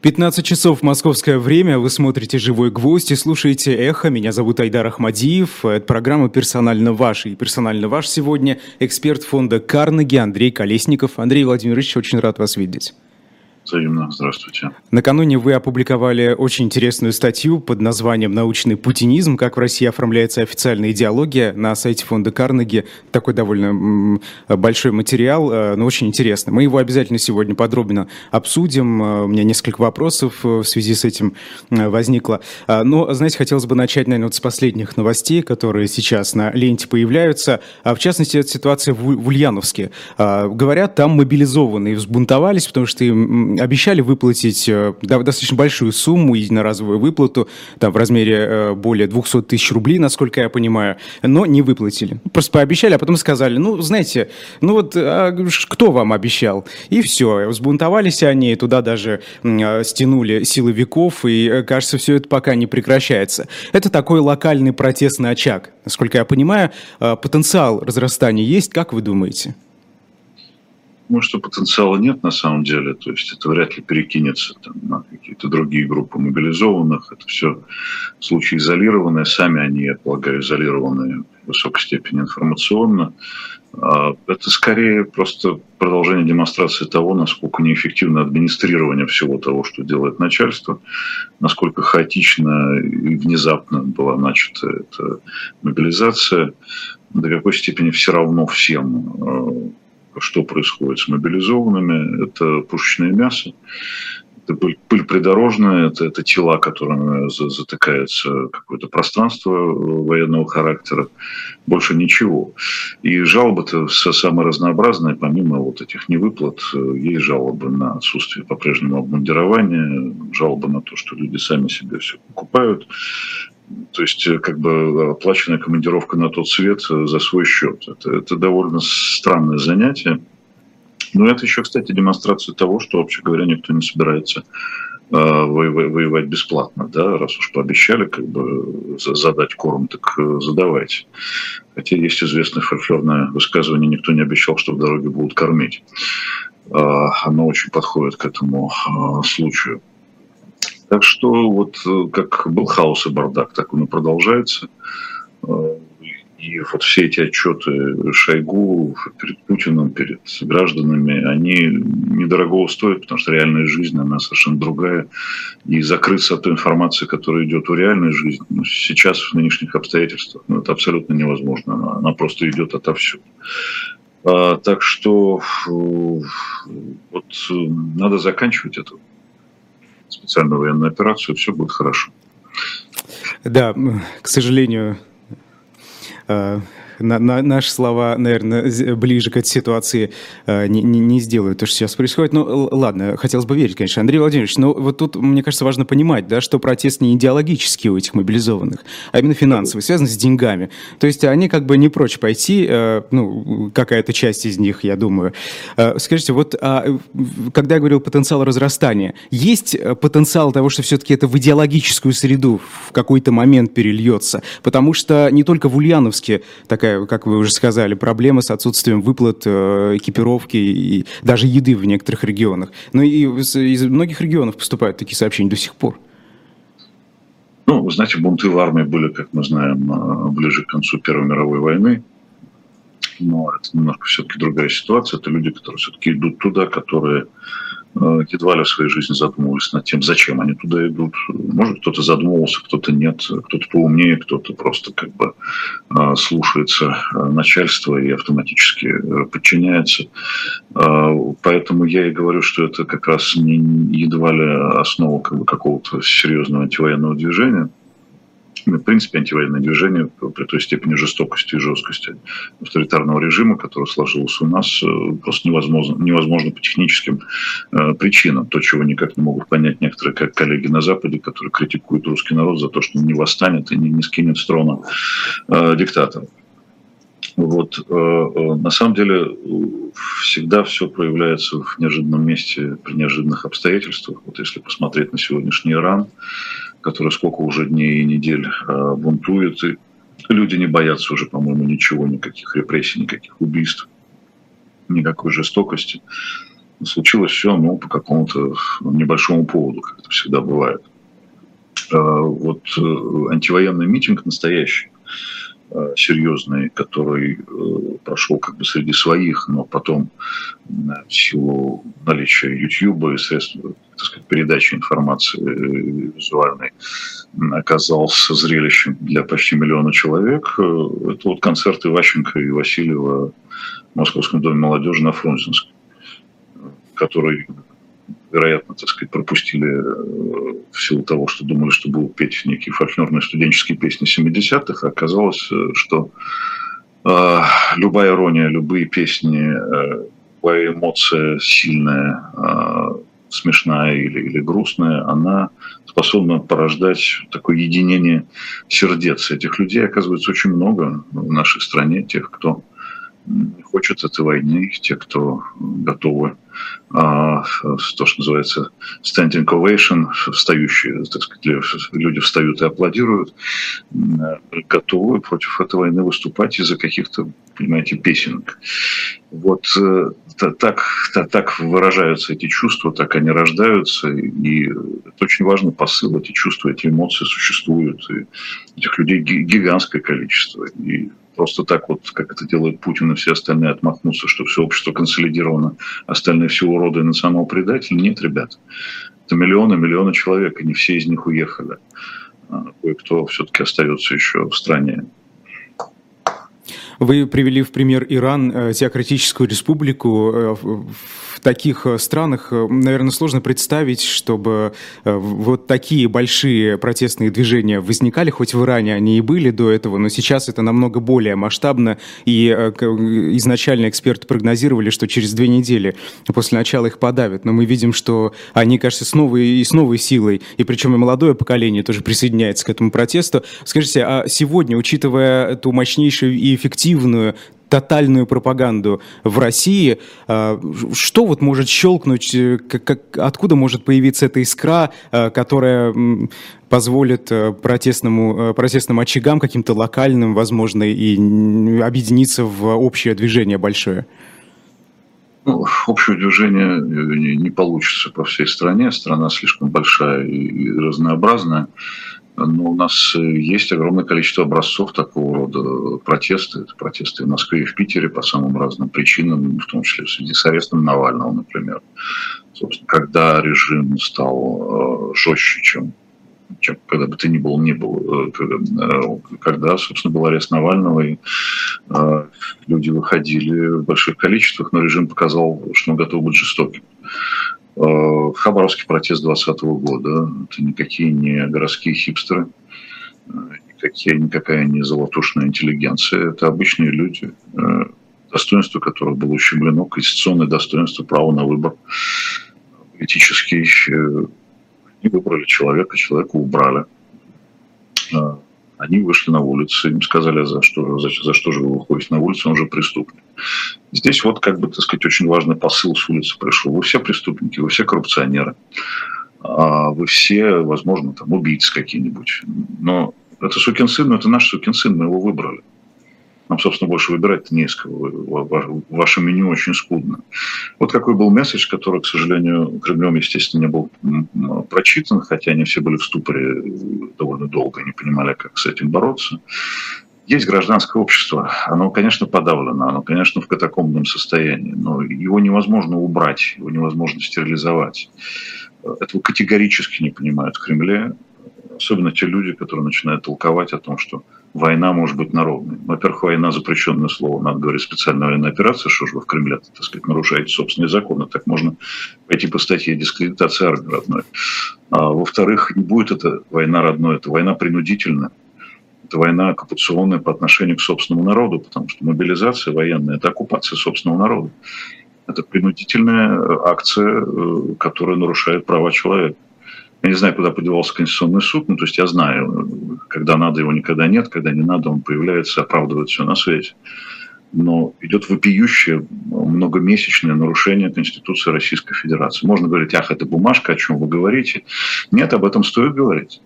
15 часов московское время, вы смотрите «Живой гвоздь» и слушаете «Эхо». Меня зовут Айдар Ахмадиев. Это программа «Персонально ваш». И «Персонально ваш» сегодня эксперт фонда «Карнеги» Андрей Колесников. Андрей Владимирович, очень рад вас видеть. Взаимно. Здравствуйте. Накануне вы опубликовали очень интересную статью под названием «Научный путинизм. Как в России оформляется официальная идеология» на сайте фонда Карнеги. Такой довольно большой материал, э, но очень интересный. Мы его обязательно сегодня подробно обсудим. Э, у меня несколько вопросов э, в связи с этим возникло. Но, знаете, хотелось бы начать, наверное, вот с последних новостей, которые сейчас на ленте появляются. А В частности, это ситуация в Ульяновске. Говорят, там мобилизованные взбунтовались, потому что им обещали выплатить э, достаточно большую сумму, единоразовую выплату, там в размере э, более 200 тысяч рублей, насколько я понимаю, но не выплатили. Просто пообещали, а потом сказали, ну, знаете, ну вот а кто вам обещал? И все, взбунтовались они, туда даже э, стянули силовиков, и кажется, все это пока не прекращается. Это такой локальный протестный очаг. Насколько я понимаю, потенциал разрастания есть, как вы думаете? Думаю, что потенциала нет на самом деле. То есть это вряд ли перекинется там, на какие-то другие группы мобилизованных. Это все случаи изолированные. Сами они, я полагаю, изолированные в высокой степени информационно. А, это скорее просто продолжение демонстрации того, насколько неэффективно администрирование всего того, что делает начальство, насколько хаотично и внезапно была начата эта мобилизация, до какой степени все равно всем а, что происходит с мобилизованными. Это пушечное мясо, это пыль, пыль придорожная, это, это тела, которыми затыкается какое-то пространство военного характера. Больше ничего. И жалобы-то самые разнообразные, помимо вот этих невыплат, есть жалобы на отсутствие по-прежнему обмундирования, жалобы на то, что люди сами себе все покупают, то есть э, как бы оплаченная командировка на тот свет э, за свой счет. Это, это довольно странное занятие. Но это еще, кстати, демонстрация того, что, вообще говоря, никто не собирается э, воевать бесплатно, да, раз уж пообещали как бы задать корм, так задавайте. Хотя есть известное фольклорное высказывание, никто не обещал, что в дороге будут кормить. Оно очень подходит к этому случаю. Так что вот э, как был хаос и бардак, так он и продолжается. Э, и вот все эти отчеты Шойгу перед Путиным, перед гражданами, они недорого стоят, потому что реальная жизнь, она совершенно другая. И закрыться от той информации, которая идет в реальной жизни, ну, сейчас в нынешних обстоятельствах, ну, это абсолютно невозможно. Она, она просто идет отовсюду. А, так что э, вот надо заканчивать это специальную военную операцию, все будет хорошо. Да, к сожалению, э, на, на, наши слова, наверное, ближе к этой ситуации э, не, не, сделают то, что сейчас происходит. Ну, ладно, хотелось бы верить, конечно. Андрей Владимирович, но вот тут, мне кажется, важно понимать, да, что протест не идеологический у этих мобилизованных, а именно финансовый, связан с деньгами. То есть они как бы не прочь пойти, э, ну, какая-то часть из них, я думаю. Э, скажите, вот а, когда я говорил потенциал разрастания, есть э, потенциал того, что все-таки это в идеологическую среду в какой-то момент перельется? Потому что не только в Ульяновске такая такая, как вы уже сказали, проблема с отсутствием выплат, э, экипировки и даже еды в некоторых регионах. Но и из многих регионов поступают такие сообщения до сих пор. Ну, вы знаете, бунты в армии были, как мы знаем, э, ближе к концу Первой мировой войны. Но это немножко все-таки другая ситуация. Это люди, которые все-таки идут туда, которые едва ли в своей жизни задумывались над тем, зачем они туда идут. Может, кто-то задумывался, кто-то нет, кто-то поумнее, кто-то просто как бы э, слушается э, начальства и автоматически подчиняется. Поэтому я и говорю, что это как раз не едва ли основа как бы, какого-то серьезного антивоенного движения в принципе, антивоенное движение при той степени жестокости и жесткости авторитарного режима, который сложился у нас, э, просто невозможно, невозможно по техническим э, причинам. То, чего никак не могут понять некоторые как коллеги на Западе, которые критикуют русский народ за то, что он не восстанет и не, не скинет с трона э, диктатора. Вот, э, э, на самом деле всегда все проявляется в неожиданном месте при неожиданных обстоятельствах. Вот если посмотреть на сегодняшний Иран, который сколько уже дней и недель э, бунтует, и люди не боятся уже, по-моему, ничего, никаких репрессий, никаких убийств, никакой жестокости. случилось все ну, по какому-то небольшому поводу, как это всегда бывает. Вот антивоенный митинг настоящий, серьезный, который прошел как бы среди своих, но потом в силу наличия YouTube и средств так сказать, передачи информации визуальной оказался зрелищем для почти миллиона человек. Это вот концерты Ващенко и Васильева в Московском доме молодежи на Фрунзенской, который вероятно, так сказать, пропустили э, в силу того, что думали, что будут петь некие фольклорные студенческие песни 70-х, а оказалось, э, что э, любая ирония, любые песни, э, любая эмоция сильная, э, смешная или, или грустная, она способна порождать такое единение сердец. Этих людей, оказывается, очень много в нашей стране, тех, кто хочет этой войны, те, кто готовы а, то, что называется standing ovation, встающие, так сказать, люди встают и аплодируют, готовы против этой войны выступать из-за каких-то, понимаете, песенок. Вот э, так, так выражаются эти чувства, так они рождаются, и это очень важный посыл, эти чувства, эти эмоции существуют, и этих людей гигантское количество. И просто так вот, как это делает Путин и все остальные, отмахнуться, что все общество консолидировано, остальные все уроды и национал предатели. Нет, ребят. Это миллионы, миллионы человек, и не все из них уехали. А кое-кто все-таки остается еще в стране. Вы привели в пример Иран, э, теократическую республику. В таких э, странах, э, наверное, сложно представить, чтобы э, вот такие большие протестные движения возникали, хоть в Иране они и были до этого, но сейчас это намного более масштабно, и изначально эксперты прогнозировали, что через две недели после начала их подавят, но мы видим, что они, кажется, с новой и с новой силой, и причем и молодое поколение тоже присоединяется к этому протесту. Скажите, а сегодня, учитывая эту мощнейшую и эффективную тотальную пропаганду в России. А, что вот может щелкнуть, э, как, как, откуда может появиться эта искра, э, которая позволит э, протестному, протестным очагам, каким-то локальным, возможно, и объединиться в общее движение большое? Ну, общее движение не, не получится по всей стране. Страна слишком большая и разнообразная. Но у нас э, есть огромное количество образцов такого рода протеста. Это протесты в Москве и в Питере по самым разным причинам, в том числе в связи с арестом Навального, например. Собственно, когда режим стал э, жестче, чем когда бы ты ни был, не был, э, когда, собственно, был арест Навального, и люди выходили в больших количествах, но режим показал, что он готов быть жестоким. Э, Хабаровский протест 2020 года. Это никакие не городские хипстеры, э, никакие, никакая не золотушная интеллигенция. Это обычные люди, э, достоинство которых было ущемлено, конституционное достоинство, право на выбор политический. Они выбрали человека, человека убрали они вышли на улицу, им сказали, за что, за, за что же вы выходите на улицу, он же преступник. Здесь вот, как бы, так сказать, очень важный посыл с улицы пришел. Вы все преступники, вы все коррупционеры, а вы все, возможно, там, убийцы какие-нибудь. Но это сукин сын, но это наш сукин сын, мы его выбрали. Нам, собственно, больше выбирать не из кого. Ваше меню очень скудно. Вот какой был месседж, который, к сожалению, Кремлем, естественно, не был прочитан, хотя они все были в ступоре довольно долго, не понимали, как с этим бороться. Есть гражданское общество, оно, конечно, подавлено, оно, конечно, в катакомбном состоянии, но его невозможно убрать, его невозможно стерилизовать. Этого категорически не понимают в Кремле, особенно те люди, которые начинают толковать о том, что война может быть народной. Во-первых, война запрещенное слово, надо говорить специальная военная операция, что же вы в Кремле, так сказать, нарушаете собственные законы, так можно пойти по статье дискредитации армии родной. А, во-вторых, не будет это война родной, это война принудительная. Это война оккупационная по отношению к собственному народу, потому что мобилизация военная – это оккупация собственного народа. Это принудительная акция, э, которая нарушает права человека. Я не знаю, куда подевался Конституционный суд, ну, то есть я знаю, когда надо его никогда нет, когда не надо, он появляется, оправдывает все на свете. Но идет вопиющее многомесячное нарушение Конституции Российской Федерации. Можно говорить, ах, это бумажка, о чем вы говорите. Нет, об этом стоит говорить.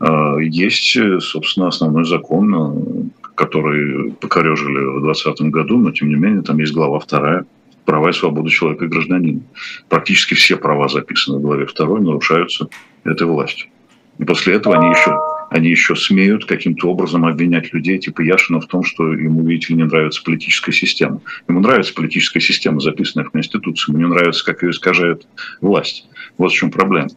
А, есть, собственно, основной закон, который покорежили в 2020 году, но тем не менее там есть глава вторая, права и свободы человека и гражданина. Практически все права, записаны в главе 2, нарушаются этой властью. И после этого они еще, они еще смеют каким-то образом обвинять людей типа Яшина в том, что ему, видите ли, не нравится политическая система. Ему нравится политическая система, записанная в Конституции, ему не нравится, как ее искажает власть. Вот в чем проблема.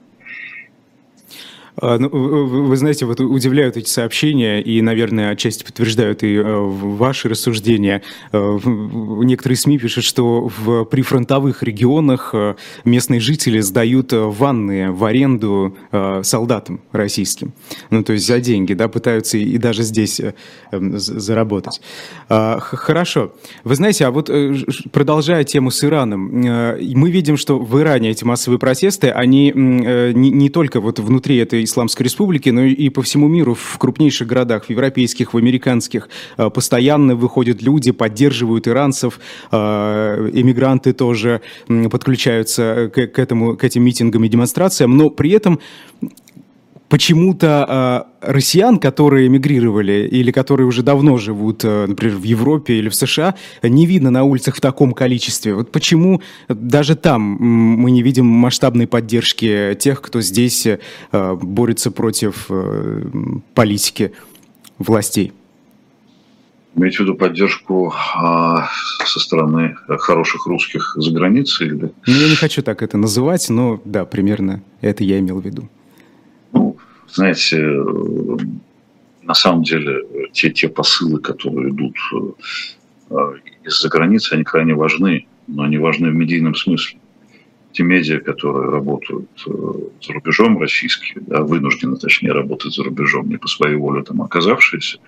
А, ну, вы знаете, вот удивляют эти сообщения и, наверное, отчасти подтверждают и э, ваши рассуждения. Э, некоторые СМИ пишут, что в прифронтовых регионах э, местные жители сдают ванны в аренду солдатам российским. Ну, то есть за деньги, да, пытаются и даже здесь эм, заработать. А, хорошо. Вы знаете, а вот продолжая тему с Ираном, мы видим, что в Иране эти массовые протесты, они не только вот внутри этой Исламской Республики, но и по всему миру, в крупнейших городах, в европейских, в американских, э, постоянно выходят люди, поддерживают иранцев, э, эмигранты тоже подключаются к, к, этому, к этим митингам и демонстрациям, но при этом почему-то э, россиян, которые эмигрировали или которые уже давно живут, э, например, в Европе или в США, не видно на улицах в таком количестве. Вот почему даже там мы не видим масштабной поддержки тех, кто здесь э, борется против э, политики властей? Имеете в виду поддержку а, со стороны хороших русских за границей? Или? Ну, я не хочу так это называть, но да, примерно это я имел в виду знаете, на самом деле те, те посылы, которые идут э, из-за границы, они крайне важны, но они важны в медийном смысле. Те медиа, которые работают э, за рубежом российские, да, вынуждены, точнее, работать за рубежом, не по своей воле там оказавшиеся,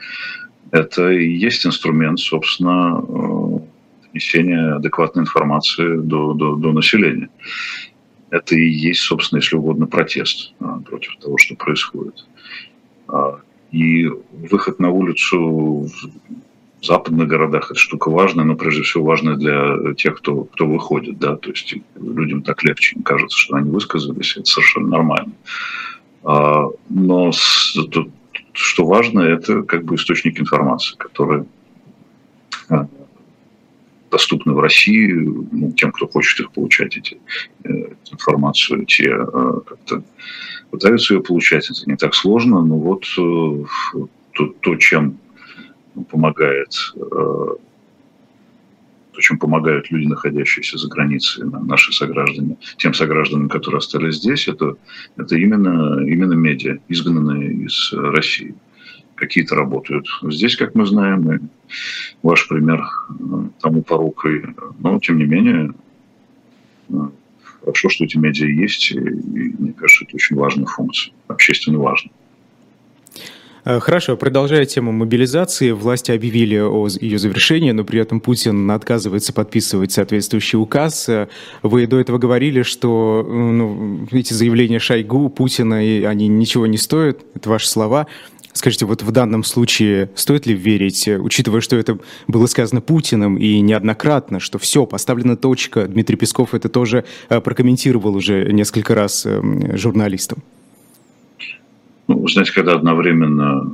это и есть инструмент, собственно, э, несения адекватной информации до, до, до населения это и есть, собственно, если угодно, протест а, против того, что происходит. А, и выход на улицу в западных городах – это штука важная, но прежде всего важная для тех, кто, кто выходит. Да? То есть людям так легче, им кажется, что они высказались, это совершенно нормально. А, но что важно, это как бы источник информации, который доступны в России, ну, тем, кто хочет их получать, эти, э, информацию, те э, как-то пытаются ее получать. Это не так сложно, но вот э, то, то чем помогает то, чем помогают люди, находящиеся за границей, наши сограждане, тем согражданам, которые остались здесь, это, это именно, именно медиа, изгнанные из России какие-то работают. Здесь, как мы знаем, и ваш пример э, тому порукой, но тем не менее э, хорошо, что эти медиа есть, и, и мне кажется, это очень важная функция, общественно важная. Э, хорошо, продолжая тему мобилизации, власти объявили о ее завершении, но при этом Путин отказывается подписывать соответствующий указ. Вы до этого говорили, что ну, эти заявления Шойгу, Путина, они ничего не стоят, это ваши слова. Скажите, вот в данном случае стоит ли верить, э, учитывая, что это было сказано Путиным и неоднократно, что все, поставлена точка, Дмитрий Песков это тоже э, прокомментировал уже несколько раз эм, журналистам? Ну, вы знаете, когда одновременно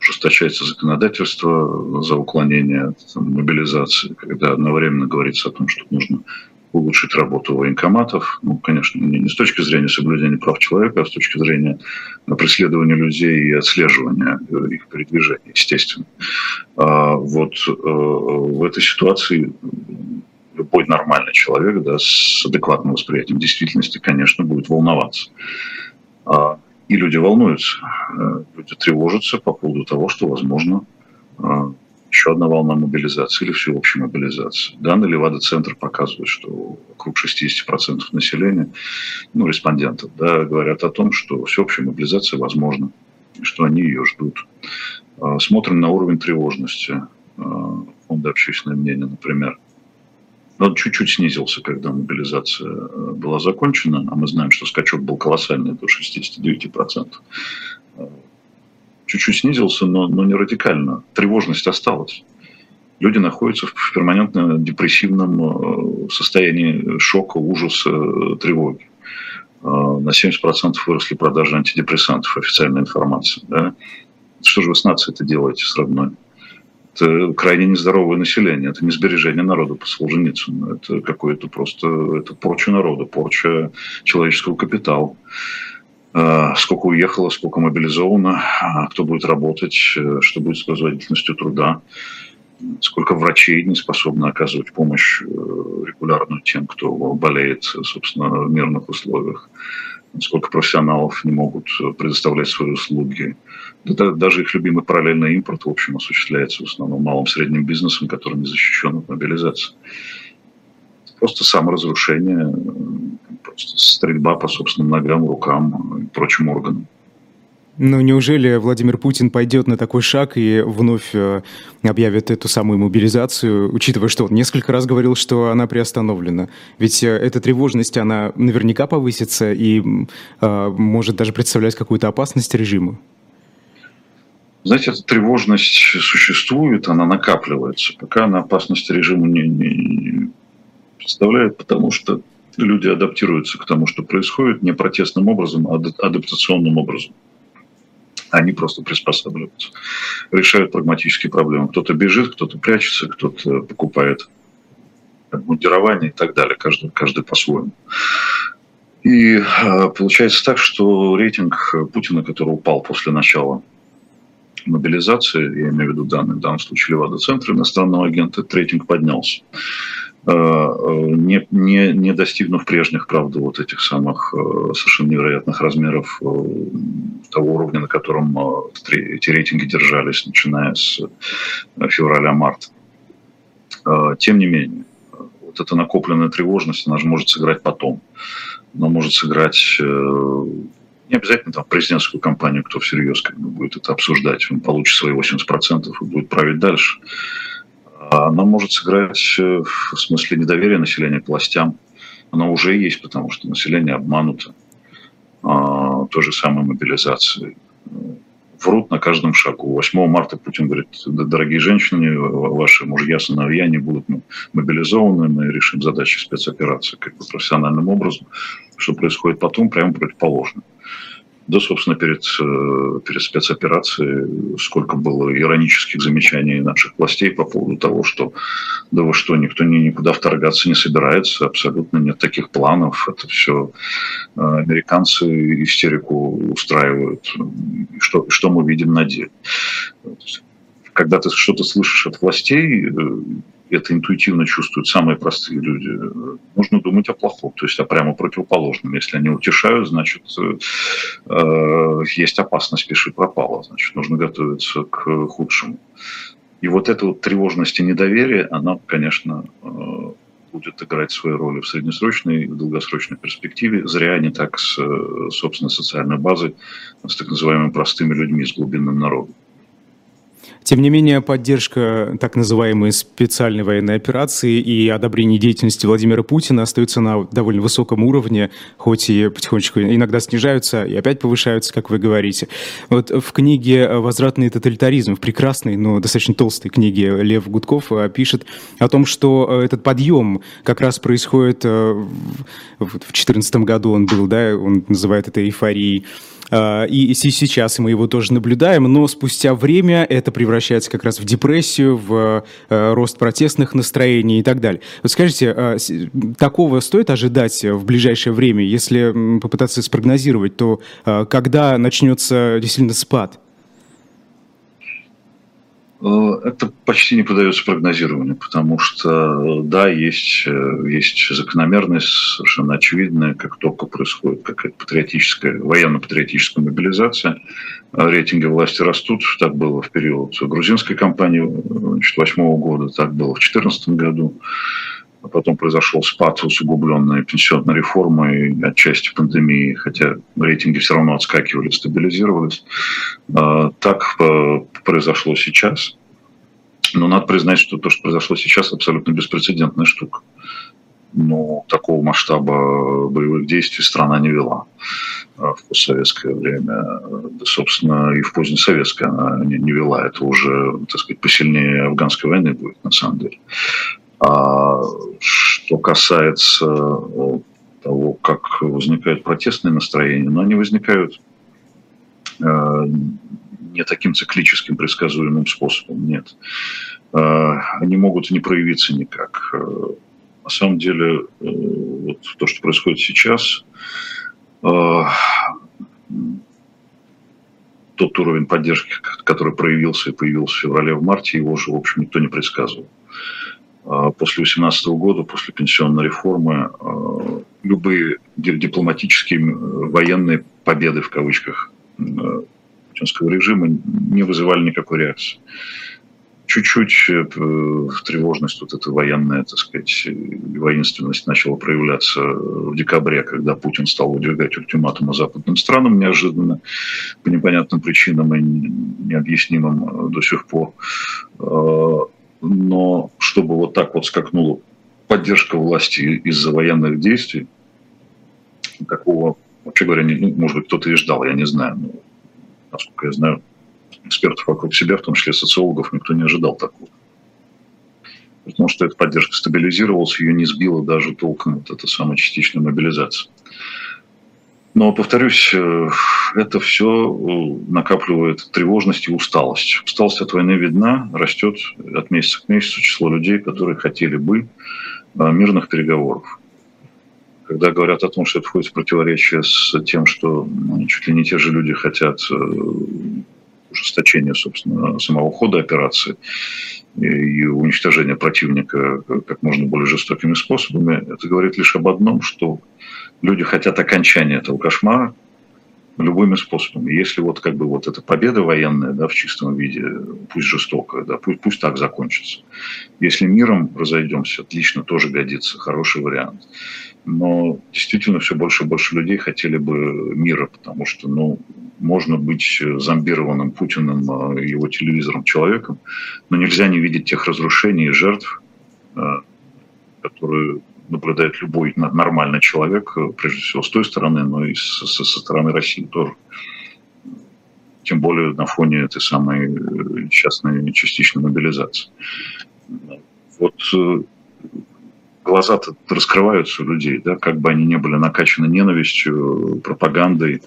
ужесточается законодательство за уклонение от мобилизации, когда одновременно говорится о том, что нужно улучшить работу военкоматов. Ну, конечно, не с точки зрения соблюдения прав человека, а с точки зрения преследования людей и отслеживания э, их передвижения, естественно. А вот э, в этой ситуации любой нормальный человек да, с адекватным восприятием действительности, конечно, будет волноваться. А, и люди волнуются, э, люди тревожатся по поводу того, что, возможно, еще одна волна мобилизации или всеобщей мобилизации. Данные Левада-центр показывают, что вокруг 60% населения, ну, респондентов, да, говорят о том, что всеобщая мобилизация возможна, что они ее ждут. А, смотрим на уровень тревожности а, фонда общественное мнение, например. Он чуть-чуть снизился, когда мобилизация а, была закончена, а мы знаем, что скачок был колоссальный, до 69% чуть-чуть снизился, но, но не радикально. Тревожность осталась. Люди находятся в перманентно депрессивном э, состоянии шока, ужаса, тревоги. Э, на 70% выросли продажи антидепрессантов, официальная информация. Да? Что же вы с нацией это делаете с родной? это крайне нездоровое население, это не сбережение народа по Солженицыну, это какое-то просто, это порча народа, порча человеческого капитала. А, сколько уехало, сколько мобилизовано, а кто будет работать, э, что будет с производительностью труда, сколько врачей не способны оказывать помощь э, регулярную тем, кто болеет, собственно, в мирных условиях сколько профессионалов не могут предоставлять свои услуги. Даже их любимый параллельный импорт, в общем, осуществляется в основном малым средним бизнесом, который не защищен от мобилизации. Просто саморазрушение, просто стрельба по собственным ногам, рукам и прочим органам. Но неужели Владимир Путин пойдет на такой шаг и вновь э, объявит эту самую мобилизацию, учитывая, что он несколько раз говорил, что она приостановлена? Ведь э, эта тревожность, она наверняка повысится и э, может даже представлять какую-то опасность режиму. Знаете, эта тревожность существует, она накапливается. Пока она опасности режиму не, не представляет, потому что люди адаптируются к тому, что происходит, не протестным образом, а адаптационным образом они просто приспосабливаются, решают прагматические проблемы. Кто-то бежит, кто-то прячется, кто-то покупает мундирование и так далее, каждый, каждый по-своему. И э, получается так, что рейтинг Путина, который упал после начала мобилизации, я имею в виду данные, в данном случае Левада-центра иностранного агента, рейтинг поднялся. Э, э, не, не, не достигнув прежних, правда, вот этих самых э, совершенно невероятных размеров того уровня, на котором эти рейтинги держались, начиная с февраля-марта. Тем не менее, вот эта накопленная тревожность, она же может сыграть потом. Она может сыграть не обязательно там президентскую кампанию, кто всерьез как бы будет это обсуждать, он получит свои 80% и будет править дальше она может сыграть э, в смысле недоверия населения к властям. Оно уже есть, потому что население обмануто. А, то же самое мобилизацией. Врут на каждом шагу. 8 марта Путин говорит, дорогие женщины, ваши мужья, сыновья не будут мобилизованы, мы решим задачи спецоперации как бы профессиональным образом. Что происходит потом, прямо противоположно. Да, собственно, перед, э, перед спецоперацией сколько было иронических замечаний наших властей по поводу того, что да вы что, никто ни, никуда вторгаться не собирается, абсолютно нет таких планов, это все э, американцы истерику устраивают. Что, что мы видим на деле? Когда ты что-то слышишь от властей, э, это интуитивно чувствуют самые простые люди, нужно думать о плохом, то есть о прямо противоположном. Если они утешают, значит, э, есть опасность, пиши пропала, значит, нужно готовиться к худшему. И вот эта вот тревожность и недоверие, она, конечно, э, будет играть свою роль в среднесрочной и в долгосрочной перспективе. Зря они так с собственной социальной базой, с так называемыми простыми людьми, с глубинным народом. Тем не менее, поддержка так называемой специальной военной операции и одобрение деятельности Владимира Путина остаются на довольно высоком уровне, хоть и потихонечку иногда снижаются и опять повышаются, как вы говорите. Вот в книге «Возвратный тоталитаризм», в прекрасной, но достаточно толстой книге Лев Гудков э, пишет о том, что э, этот подъем как раз происходит э, в 2014 году он был, да, он называет это эйфорией, и сейчас мы его тоже наблюдаем, но спустя время это превращается как раз в депрессию, в э, рост протестных настроений и так далее. Вот скажите, а, такого стоит ожидать в ближайшее время? Если попытаться спрогнозировать, то когда начнется действительно спад? Э, это почти не поддается прогнозированию, потому что, э, да, есть, э, есть закономерность совершенно очевидная, как только происходит какая-то патриотическая, военно-патриотическая мобилизация, рейтинги власти растут. Так было в период грузинской кампании 2008 года, так было в 2014 году. А потом произошел спад, усугубленный пенсионной реформой, отчасти пандемии, хотя рейтинги все равно отскакивали, стабилизировались. А, так э, произошло сейчас. Но надо признать, что то, что произошло сейчас, абсолютно беспрецедентная штука. Но такого масштаба боевых действий страна не вела а, в постсоветское время. Да, собственно, и в позднесоветское она не, не вела. Это уже, так сказать, посильнее афганской войны будет, на самом деле. А что касается э, того, как возникают протестные настроения, но они возникают э, не таким циклическим предсказуемым способом, нет. Они могут не проявиться никак. На самом деле, вот то, что происходит сейчас, тот уровень поддержки, который проявился и появился в феврале, в марте, его же, в общем, никто не предсказывал. А, после 2018 года, после пенсионной реформы, а, любые дипломатические военные победы, в кавычках, путинского режима не вызывали никакой реакции чуть-чуть э, тревожность вот эта военная, так сказать, воинственность начала проявляться в декабре, когда Путин стал выдвигать ультиматумы западным странам неожиданно, по непонятным причинам и необъяснимым э, до сих пор. Но чтобы вот так вот скакнула поддержка власти из-за военных действий, такого, вообще говоря, не, ну, может быть, кто-то и ждал, я не знаю. Но, насколько я знаю, экспертов вокруг себя, в том числе социологов, никто не ожидал такого. Потому что эта поддержка стабилизировалась, ее не сбила даже толком вот эта самая частичная мобилизация. Но, повторюсь, э, это все э, накапливает тревожность и усталость. Усталость от войны видна, растет от месяца к месяцу число людей, которые хотели бы э, мирных переговоров. Когда говорят о том, что это входит в противоречие с тем, что ну, чуть ли не те же люди хотят ужесточения, собственно, самого хода операции и уничтожения противника как можно более жестокими способами, это говорит лишь об одном, что люди хотят окончания этого кошмара любыми способами. Если вот как бы вот эта победа военная, да, в чистом виде, пусть жестокая, да, пусть, пусть так закончится. Если миром разойдемся, отлично, тоже годится, хороший вариант. Но действительно все больше и больше людей хотели бы мира, потому что, ну, можно быть зомбированным Путиным и его телевизором человеком, но нельзя не видеть тех разрушений и жертв, э, которые наблюдает любой нормальный человек, э, прежде всего с той стороны, но и со, со стороны России тоже. Тем более на фоне этой самой э, частной частичной мобилизации. Вот глаза-то раскрываются у людей, да, как бы они не были накачаны ненавистью, пропагандой,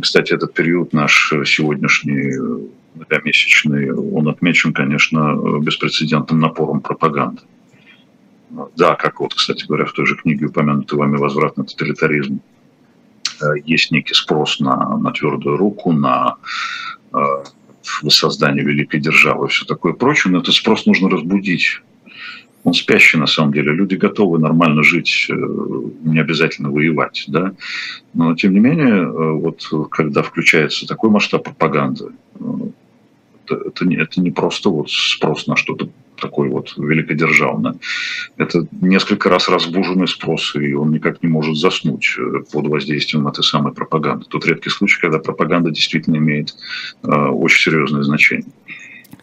кстати, этот период наш сегодняшний многомесячный, он отмечен, конечно, беспрецедентным напором пропаганды. Да, как вот, кстати говоря, в той же книге упомянутый вами «Возврат на тоталитаризм» есть некий спрос на, на твердую руку, на э, воссоздание великой державы и все такое прочее, но этот спрос нужно разбудить он спящий на самом деле. Люди готовы нормально жить, э, не обязательно воевать, да. Но тем не менее, э, вот когда включается такой масштаб пропаганды, э, это, это, не, просто вот спрос на что-то такое вот великодержавное. Это несколько раз разбуженный спрос, и он никак не может заснуть под воздействием этой самой пропаганды. Тут редкий случай, когда пропаганда действительно имеет э, очень серьезное значение.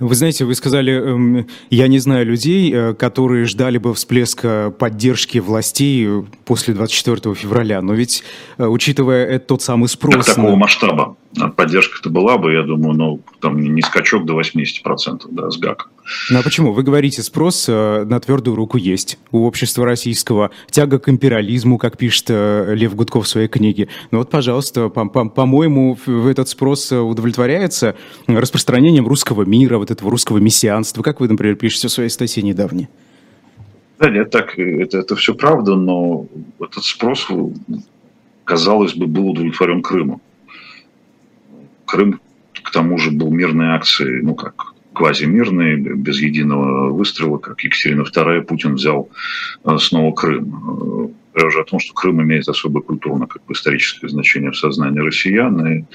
Вы знаете, вы сказали, эм, я не знаю людей, э, которые ждали бы всплеска поддержки властей после 24 февраля, но ведь, э, учитывая это, тот самый спрос... Так, такого на... масштаба поддержка-то была бы, я думаю, ну, там не скачок до 80%, да, с ГАК. Ну а почему? Вы говорите, спрос э, на твердую руку есть у общества российского, тяга к империализму, как пишет э, Лев Гудков в своей книге. Ну вот, пожалуйста, по-моему, этот спрос удовлетворяется распространением русского мира, вот этого русского мессианства, как вы, например, пишете в своей статье недавней. Да, нет, так, это, это все правда, но этот спрос, казалось бы, был удовлетворен Крымом. Крым, к тому же, был мирной акцией, ну как, квазимирной, без единого выстрела, как Екатерина II, Путин взял э, снова Крым. Говоря уже о том, что Крым имеет особое культурно как бы, историческое значение в сознании россиян, и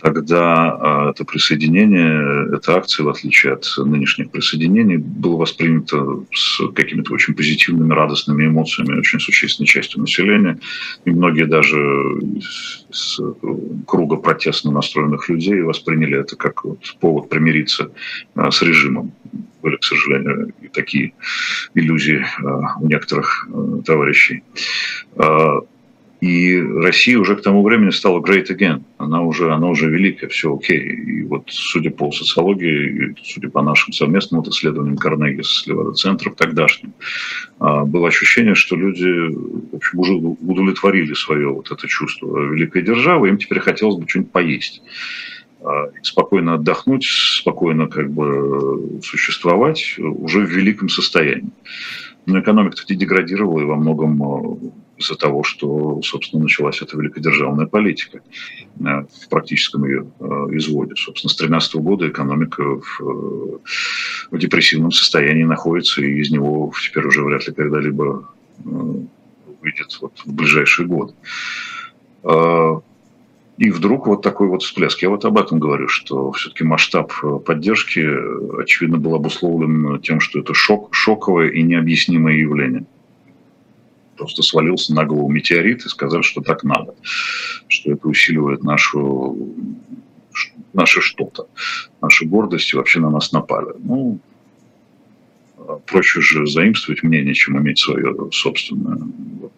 тогда а, это присоединение, эта акция, в отличие от нынешних присоединений, было воспринято с какими-то очень позитивными, радостными эмоциями очень существенной частью населения. И многие даже из круга протестно настроенных людей восприняли это как повод примириться а, с режимом. Были, к сожалению, и такие иллюзии у некоторых товарищей. И Россия уже к тому времени стала great again. Она уже, она уже великая, все окей. И вот судя по социологии, судя по нашим совместным вот исследованиям Карнеги с Левада-центром тогдашним, а, было ощущение, что люди в общем, уже удовлетворили свое вот это чувство великой державы, им теперь хотелось бы что-нибудь поесть. спокойно отдохнуть, спокойно как бы существовать уже в великом состоянии. Но экономика-то деградировала и во многом из-за того, что, собственно, началась эта великодержавная политика э, в практическом ее э, изводе. Собственно, с 2013 года экономика в, э, в депрессивном состоянии находится, и из него теперь уже вряд ли когда-либо выйдет вот в ближайший год. И вдруг вот такой вот всплеск. Я вот об этом говорю, что все-таки масштаб поддержки, очевидно, был обусловлен тем, что это шок, шоковое и необъяснимое явление просто свалился на голову метеорит и сказали, что так надо, что это усиливает нашу, наше что-то, нашу гордость и вообще на нас напали. Ну, проще же заимствовать мнение, чем иметь свое собственное. Вот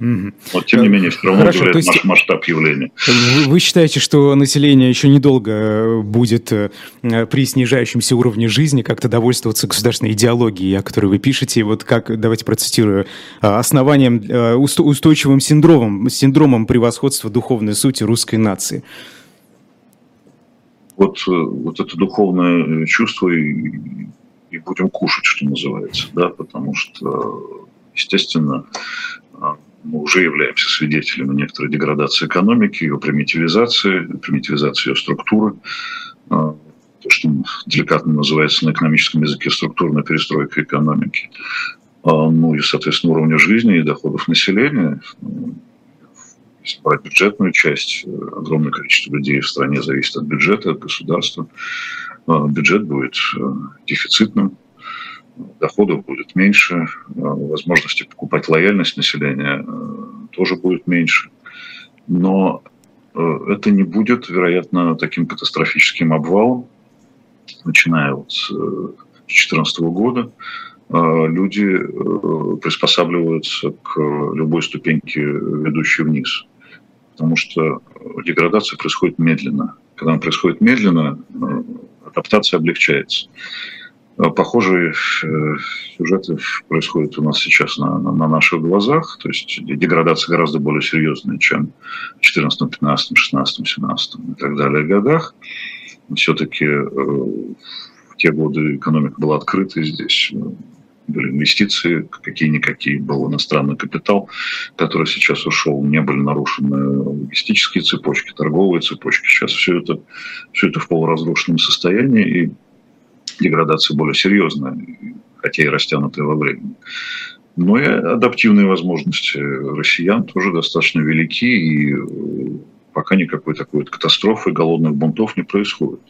Угу. Но, тем не менее, все равно Хорошо, то есть масштаб явления. Вы, вы считаете, что население еще недолго э, будет э, при снижающемся уровне жизни как-то довольствоваться государственной идеологией, о которой вы пишете? Вот как, давайте процитирую, «А, основанием, э, устойчивым синдромом, синдромом превосходства духовной сути русской нации. Вот, вот это духовное чувство и, и будем кушать, что называется, да, потому что, естественно, мы уже являемся свидетелями некоторой деградации экономики, ее примитивизации, примитивизации ее структуры, а, то, что деликатно называется на экономическом языке структурная перестройка экономики. А, ну и, соответственно, уровня жизни и доходов населения. Если брать бюджетную часть, огромное количество людей в стране зависит от бюджета, от государства. А, бюджет будет дефицитным, доходов будет меньше, э, возможности покупать лояльность населения э, тоже будет меньше. Но э, это не будет, вероятно, таким катастрофическим обвалом, начиная вот с 2014 года. Люди приспосабливаются к любой ступеньке, ведущей вниз. Потому что деградация происходит медленно. Когда она происходит медленно, адаптация облегчается. Э, похожие э, сюжеты происходят у нас сейчас на, на, на наших глазах. То есть деградация гораздо более серьезная, чем в 14, 15, 16, 17 и так далее годах. Все-таки э, в те годы экономика была открыта, здесь были инвестиции, какие-никакие, был иностранный капитал, который сейчас ушел, не были нарушены логистические цепочки, торговые цепочки. Сейчас все это, все это в полуразрушенном состоянии, и деградация более серьезная, хотя и растянутая во времени. Но и адаптивные возможности россиян тоже достаточно велики, и э, пока никакой такой вот катастрофы, голодных бунтов не происходит.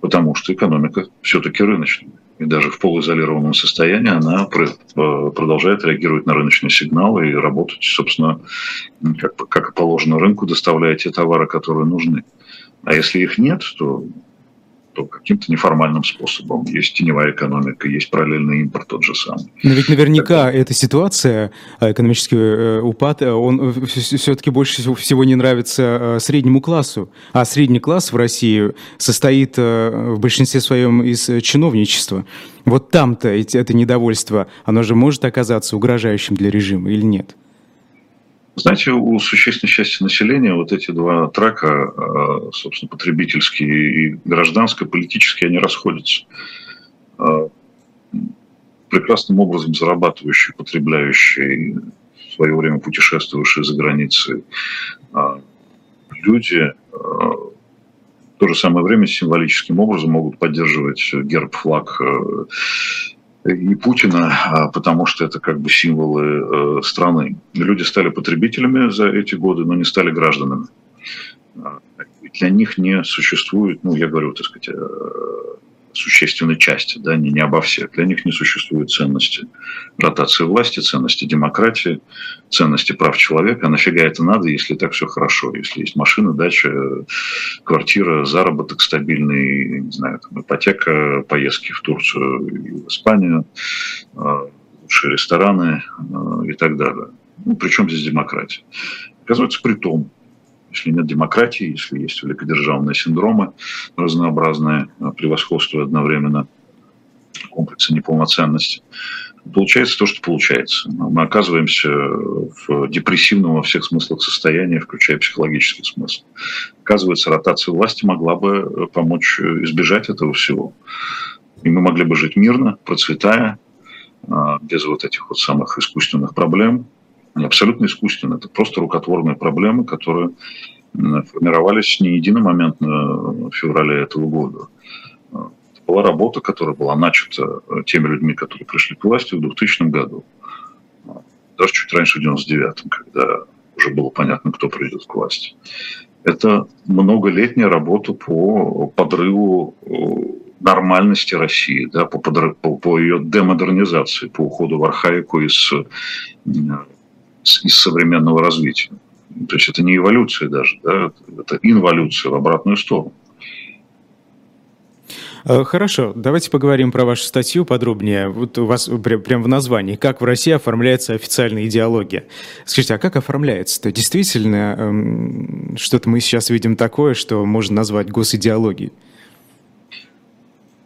Потому что экономика все-таки рыночная. И даже в полуизолированном состоянии она э, продолжает реагировать на рыночные сигналы и работать, собственно, как, как и положено рынку, доставляя те товары, которые нужны. А если их нет, то то каким-то неформальным способом. Есть теневая экономика, есть параллельный импорт тот же самый. Но ведь наверняка Тогда... эта ситуация, э, экономический э, упад, э, он все-таки больше всего не нравится среднему классу. А средний класс в России состоит в большинстве своем из чиновничества. Вот там-то это недовольство, оно же может оказаться угрожающим для режима или нет? Знаете, у существенной части населения вот эти два трака, а, собственно, потребительский и гражданско-политический, они расходятся. А, прекрасным образом зарабатывающие, потребляющие, в свое время путешествовавшие за границей а, люди в то же самое время символическим образом могут поддерживать герб, флаг и Путина, а, потому что это как бы символы э, страны. Люди стали потребителями за эти годы, но не стали гражданами. А, для них не существует, ну, я говорю, так сказать, существенной части, да, не, не обо всех. Для них не существует ценности ротации власти, ценности демократии, ценности прав человека. А нафига это надо, если так все хорошо? Если есть машина, дача, квартира, заработок стабильный, не знаю, там, ипотека, поездки в Турцию и в Испанию, а, лучшие рестораны а, и так далее. Ну, причем здесь демократия? Оказывается, при том, если нет демократии, если есть великодержавные синдромы разнообразные, а, превосходство одновременно, комплексы неполноценности, Получается то, что получается. Мы оказываемся в депрессивном во всех смыслах состоянии, включая психологический смысл. Оказывается, ротация власти могла бы помочь избежать этого всего. И мы могли бы жить мирно, процветая, без вот этих вот самых искусственных проблем. Они абсолютно искусственные. Это просто рукотворные проблемы, которые формировались не единомоментно в феврале этого года. Это была работа, которая была начата теми людьми, которые пришли к власти в 2000 году. Даже чуть раньше, в 99 когда уже было понятно, кто придет к власти. Это многолетняя работа по подрыву нормальности России, да, по, подрыв, по, по ее демодернизации, по уходу в архаику из, из современного развития. То есть это не эволюция даже, да, это инволюция в обратную сторону. Э, хорошо, давайте поговорим про вашу статью подробнее. Вот у вас прям в названии, как в России оформляется официальная идеология. Скажите, а как оформляется-то? Действительно, эм, что-то мы сейчас видим такое, что можно назвать госидеологией?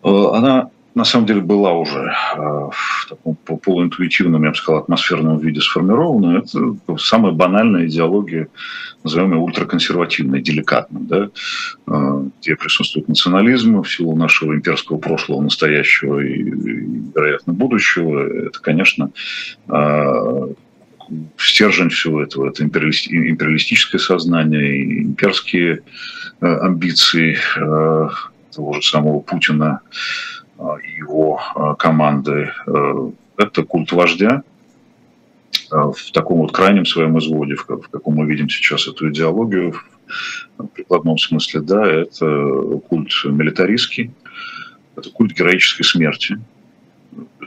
Э, она на самом деле была уже э, в таком полуинтуитивном, я бы сказал, атмосферном виде сформирована. Это самая банальная идеология, назовем ее ультраконсервативной, деликатной, да, э, где присутствует национализм в силу нашего имперского прошлого, настоящего и, вероятно, будущего. Это, конечно, э, стержень всего этого, это империалистическое сознание, имперские амбиции того же самого Путина, и его а, команды. Э, это культ вождя в таком вот крайнем своем изводе, в каком мы видим сейчас эту идеологию, в прикладном смысле, да, это культ милитаристский, это культ героической смерти.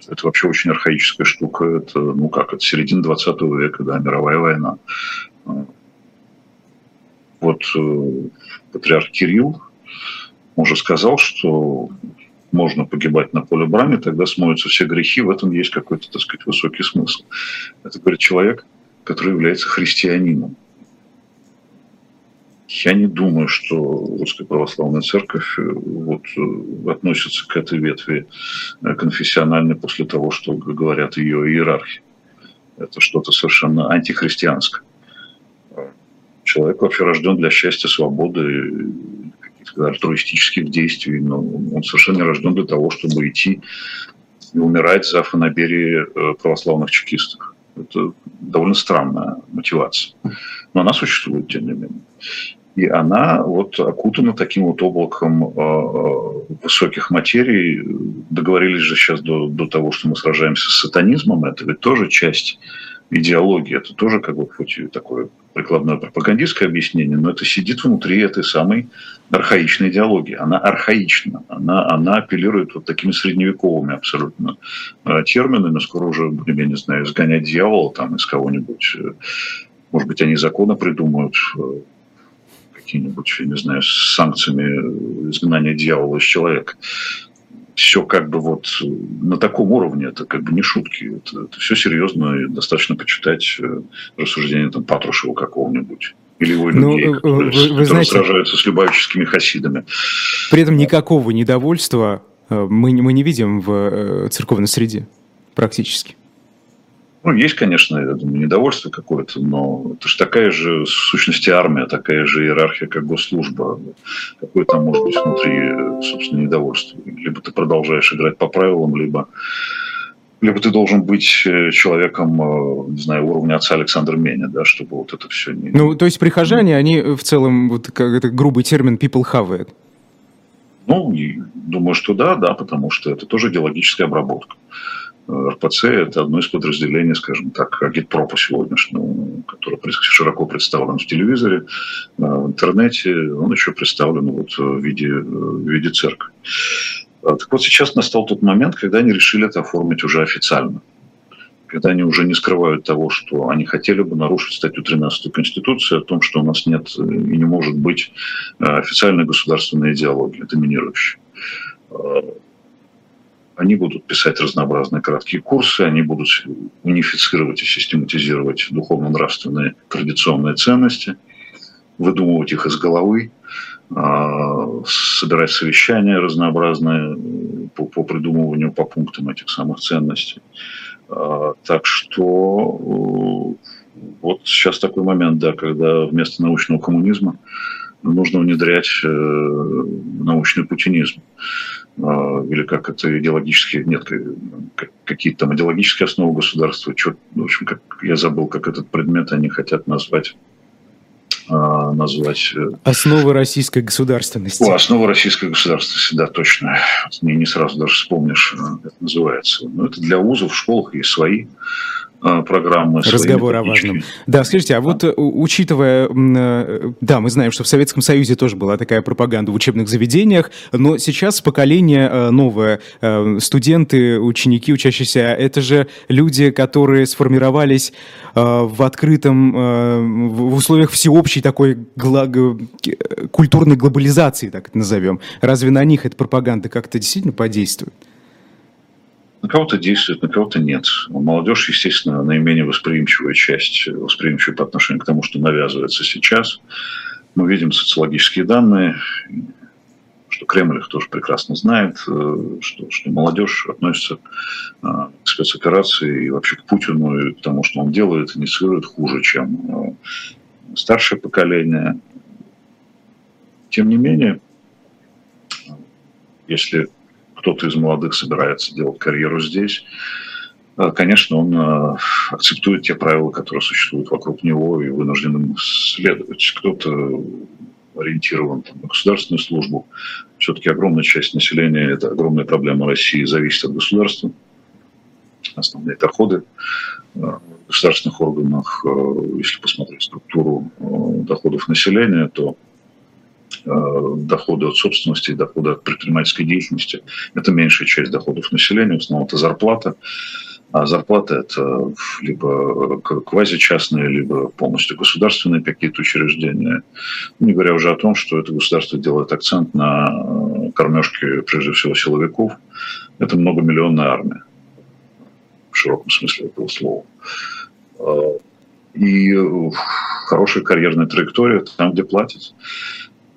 Это вообще очень архаическая штука. Это, ну как, это середина 20 века, да, мировая война. Вот э, патриарх Кирилл уже сказал, что можно погибать на поле брани, тогда смоются все грехи, в этом есть какой-то, так сказать, высокий смысл. Это говорит человек, который является христианином. Я не думаю, что Русская Православная Церковь э, вот, э, относится к этой ветви э, конфессиональной после того, что говорят ее иерархи. Это что-то совершенно антихристианское. Человек вообще рожден для счастья, свободы, альтруистических действий, но он совершенно не рожден для того, чтобы идти и умирать за фанаберии э, православных чекистов. Это довольно странная мотивация. Но она существует, тем не менее. И она вот окутана таким вот облаком э, э, высоких материй. Договорились же сейчас до, до того, что мы сражаемся с сатанизмом. Это ведь тоже часть идеологии. Это тоже как бы хоть и такое прикладное пропагандистское объяснение, но это сидит внутри этой самой архаичной идеологии. Она архаична, она, она апеллирует вот такими средневековыми абсолютно э, терминами. Скоро уже я не знаю, изгонять дьявола там из кого-нибудь. Э, может быть, они законы придумают, э, какие-нибудь, я не знаю, с санкциями изгнания дьявола из человека все как бы вот на таком уровне, это как бы не шутки, это, это все серьезно, и достаточно почитать э, рассуждения там Патрушева какого-нибудь или его ну, людей, которые, вы, вы знаете, сражаются с любавическими хасидами. При этом никакого недовольства э, мы, мы не видим в э, церковной среде практически. Ну, есть, конечно, я думаю, недовольство какое-то, но это же такая же, в сущности, армия, такая же иерархия, как госслужба. Какое там может быть внутри, собственно, недовольство? Либо ты продолжаешь играть по правилам, либо либо ты должен быть э, человеком, э, не знаю, уровня отца Александра Меня, да, чтобы вот это все не... Ну, то есть прихожане, они в целом, вот как это грубый термин, people have it. Ну, думаю, что да, да, потому что это тоже идеологическая обработка. РПЦ – это одно из подразделений, скажем так, агитпропа сегодняшнего, которое широко представлено в телевизоре, в интернете. Он еще представлен вот в виде, в виде церкви. А, так вот сейчас настал тот момент, когда они решили это оформить уже официально. Когда они уже не скрывают того, что они хотели бы нарушить статью 13 Конституции о том, что у нас нет и не может быть официальной государственной идеологии, доминирующей а, они будут писать разнообразные краткие курсы, они будут унифицировать и систематизировать духовно-нравственные традиционные ценности, выдумывать их из головы, а, собирать совещания разнообразные по, по придумыванию по пунктам этих самых ценностей. Так что вот сейчас такой момент, да, когда вместо научного коммунизма нужно внедрять научный путинизм. Или как это идеологически, нет, какие-то там идеологические основы государства, что, в общем, как, я забыл, как этот предмет они хотят назвать а, назвать... Э, основы российской государственности. О, основы российской государственности, да, точно. Не, не сразу даже вспомнишь, как это называется. Но это для вузов, школах есть свои а, программы. Разговор о важном. Да, скажите, а вот э, учитывая, э, да, мы знаем, что в Советском Союзе тоже была такая пропаганда в учебных заведениях, но сейчас поколение э, новое, студенты, ученики, учащиеся, это же люди, которые сформировались в открытом, в условиях всеобщей такой культурной глобализации, так это назовем. Разве на них эта пропаганда как-то действительно подействует? На кого-то действует, на кого-то нет. Молодежь, естественно, наименее восприимчивая часть, восприимчивая по отношению к тому, что навязывается сейчас. Мы видим социологические данные, что Кремль их тоже прекрасно знает, э, что, что молодежь относится э, к спецоперации и вообще к Путину и к тому, что он делает, инициирует хуже, чем э, старшее поколение. Тем не менее, если кто-то из молодых собирается делать карьеру здесь, э, конечно, он э, акцептует те правила, которые существуют вокруг него и вынужден им следовать. Кто-то ориентирован там, на государственную службу. Все-таки огромная часть населения, это огромная проблема России, зависит от государства. Основные доходы э, в государственных органах, если посмотреть структуру доходов населения, то доходы от собственности, доходы от предпринимательской деятельности. Это меньшая часть доходов населения, в основном это зарплата. А зарплата – это либо квази-частные, либо полностью государственные какие-то учреждения. Не говоря уже о том, что это государство делает акцент на э, кормежке, прежде всего, силовиков. Это многомиллионная армия, в широком смысле этого слова. Э, и хорошая карьерная траектория там, где платят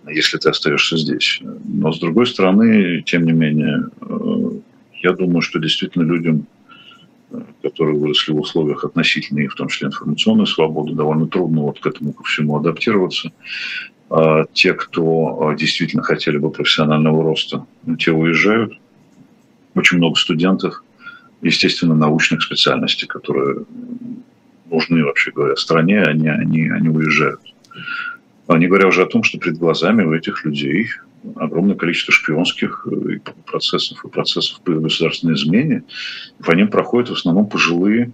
если ты остаешься здесь. Но с другой стороны, тем не менее, э, я думаю, что действительно людям, э, которые выросли в условиях относительной, в том числе информационной свободы, довольно трудно вот к этому ко всему адаптироваться. А те, кто э, действительно хотели бы профессионального роста, те уезжают. Очень много студентов, естественно, научных специальностей, которые нужны, вообще говоря, стране, они, они, они уезжают. А не говоря уже о том, что перед глазами у этих людей огромное количество шпионских э, процессов и процессов по государственной измене. По ним проходят в основном пожилые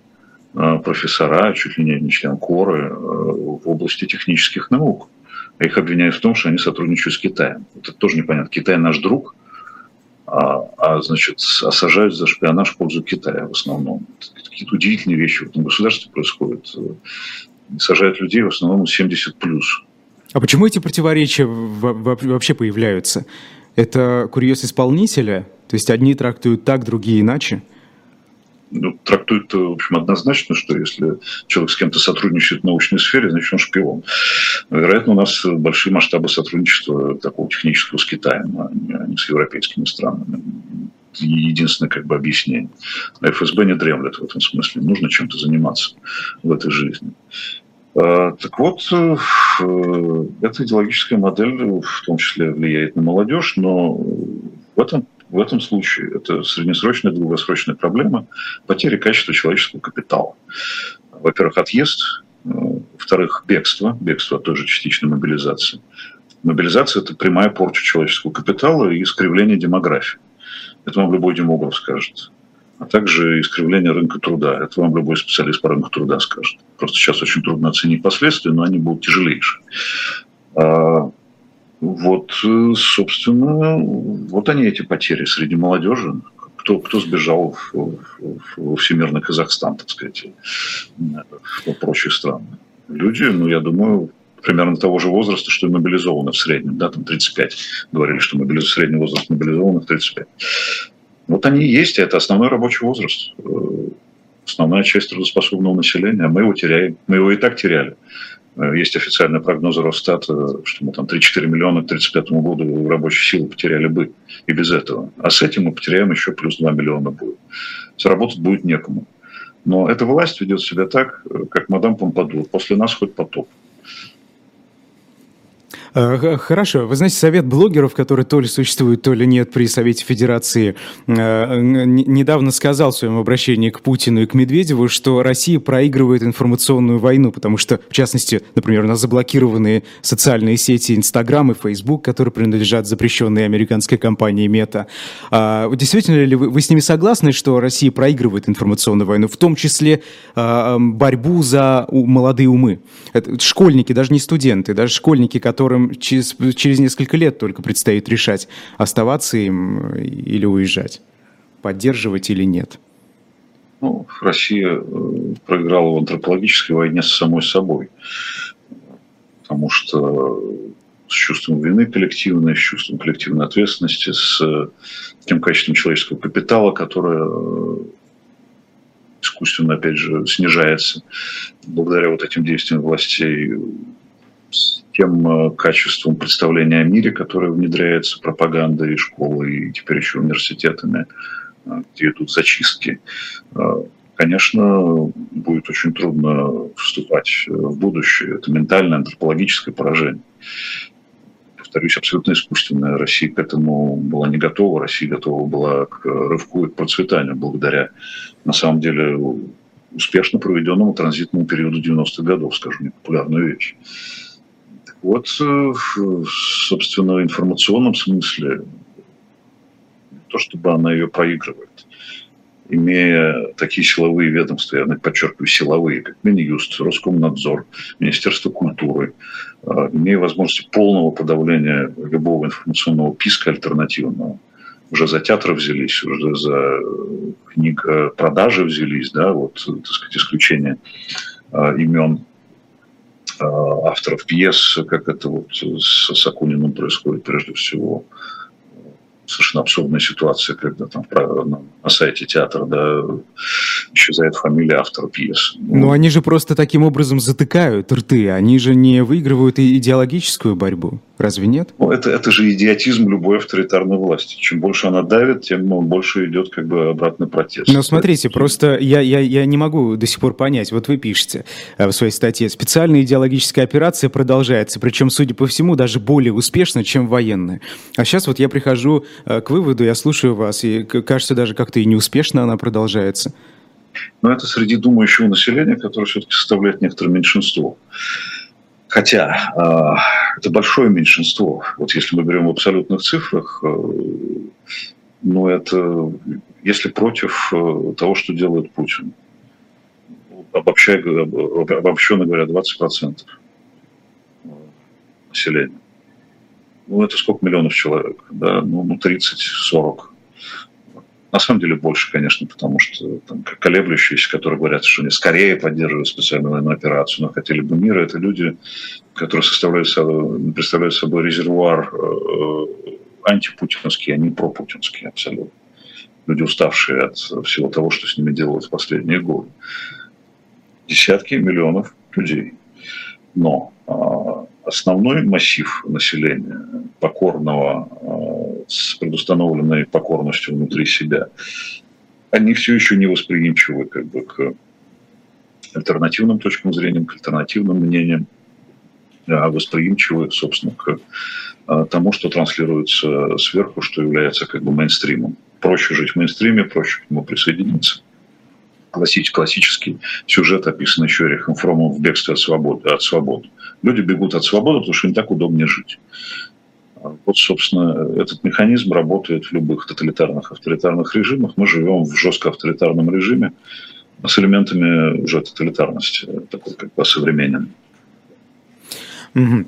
э, профессора, чуть ли не член коры э, в области технических наук. А их обвиняют в том, что они сотрудничают с Китаем. Это тоже непонятно. Китай наш друг, а, а значит, осажают за шпионаж в пользу Китая в основном. Какие-то удивительные вещи в этом государстве происходят. Сажают людей в основном 70 плюс. А почему эти противоречия вообще появляются? Это курьез исполнителя? То есть одни трактуют так, другие иначе? ну, трактуют, в общем, однозначно, что если человек с кем-то сотрудничает в научной сфере, значит, он шпион. Вероятно, у нас большие масштабы сотрудничества такого технического с Китаем, а не, а с европейскими странами. Единственное как бы объяснение. А ФСБ не дремлет в этом смысле. Нужно чем-то заниматься в этой жизни. Э, так вот, э, эта идеологическая модель в том числе влияет на молодежь, но в этом, в этом случае это среднесрочная, долгосрочная проблема потери качества человеческого капитала. Во-первых, отъезд, э, во-вторых, бегство, бегство от той же частичной мобилизации. Мобилизация – это прямая порча человеческого капитала и искривление демографии. Это вам любой демограф скажет а также искривление рынка труда. Это вам любой специалист по рынку труда скажет. Просто сейчас очень трудно оценить последствия, но они будут тяжелейшие. А, вот, э, собственно, вот они эти потери среди молодежи. Кто, кто сбежал в, в, в всемирный Казахстан, так сказать, в прочие страны. Люди, ну, я думаю, примерно того же возраста, что и мобилизованы в среднем, да, там 35. Говорили, что мобилиз... средний возраст мобилизованных 35. Вот они и есть, это основной рабочий возраст, э, основная часть трудоспособного населения, мы его теряем. Мы его и так теряли. Э, есть официальные прогнозы Росстата, что мы там 3-4 миллиона к 1935 году рабочей силы потеряли бы и без этого. А с этим мы потеряем еще плюс 2 миллиона будет. Заработать будет некому. Но эта власть ведет себя так, как мадам Помпадур. После нас хоть потоп. Э, хорошо. Вы знаете, совет блогеров, который то ли существует, то ли нет при Совете Федерации, э, недавно сказал в своем обращении к Путину и к Медведеву, что Россия проигрывает информационную войну, потому что, в частности, например, у нас заблокированы социальные сети Инстаграм и Фейсбук, которые принадлежат запрещенной американской компании Мета. Действительно ли вы, вы с ними согласны, что Россия проигрывает информационную войну, в том числе а, борьбу за молодые умы? Это школьники, даже не студенты, даже школьники, которым через, через несколько лет только предстоит решать, оставаться им или уезжать, поддерживать или нет. Ну, Россия э, проиграла в антропологической войне с самой собой, потому что с чувством вины коллективной, с чувством коллективной ответственности, с тем качеством человеческого капитала, которое э, искусственно, опять же, снижается благодаря вот этим действиям властей тем э, качеством представления о мире, которое внедряется пропагандой и школой, и теперь еще университетами, э, где идут зачистки. Э, конечно, будет очень трудно вступать в будущее. Это ментальное, антропологическое поражение. Повторюсь, абсолютно искусственное. Россия к этому была не готова. Россия готова была к рывку и к процветанию благодаря, на самом деле, успешно проведенному транзитному периоду 90-х годов, скажу непопулярную вещь. Вот, э, собственно, в информационном смысле, не то чтобы она ее проигрывает, имея такие силовые ведомства, я подчеркиваю, силовые, как Минюст, Роскомнадзор, Министерство культуры, э, имея возможность полного подавления любого информационного писка альтернативного, уже за театр взялись, уже за книг продажи взялись, да, вот, так сказать, исключение э, имен. Э, авторов пьес, как это вот с Сакуниным происходит прежде всего. Совершенно абсурдная ситуация, когда там на сайте театра да, исчезает фамилия автора пьес. Ну, Но они же просто таким образом затыкают рты, они же не выигрывают идеологическую борьбу. Разве нет? Ну, это, это же идиотизм любой авторитарной власти. Чем больше она давит, тем больше идет как бы обратный протест. Но смотрите, просто я, я, я не могу до сих пор понять. Вот вы пишете э, в своей статье, специальная идеологическая операция продолжается, причем, судя по всему, даже более успешно, чем военная. А сейчас вот я прихожу э, к выводу, я слушаю вас, и кажется, даже как-то и неуспешно она продолжается. Но это среди думающего населения, которое все-таки составляет некоторое меньшинство. Хотя э, это большое меньшинство. Вот если мы берем в абсолютных цифрах, э, ну это если против э, того, что делает Путин. Обобщая, обобщенно говоря, 20% населения. Ну, это сколько миллионов человек? Да? Ну, 30-40 на самом деле больше, конечно, потому что там, колеблющиеся, которые говорят, что они скорее поддерживают специальную военную операцию, но хотели бы мира, это люди, которые составляют представляют собой резервуар э, антипутинский, а не пропутинский абсолютно. Люди, уставшие от всего того, что с ними делают в последние годы. Десятки миллионов людей. Но э, основной массив населения, покорного, э, с предустановленной покорностью внутри себя, они все еще не восприимчивы как бы, к альтернативным точкам зрения, к альтернативным мнениям, а восприимчивы, собственно, к э, тому, что транслируется сверху, что является как бы мейнстримом. Проще жить в мейнстриме, проще к нему присоединиться классический сюжет, описанный еще Эрихом Фромом в «Бегстве от свободы». От свободы. Люди бегут от свободы, потому что им так удобнее жить. А вот, собственно, этот механизм работает в любых тоталитарных, авторитарных режимах. Мы живем в жестко авторитарном режиме с элементами уже тоталитарности, такой как бы современным. Угу.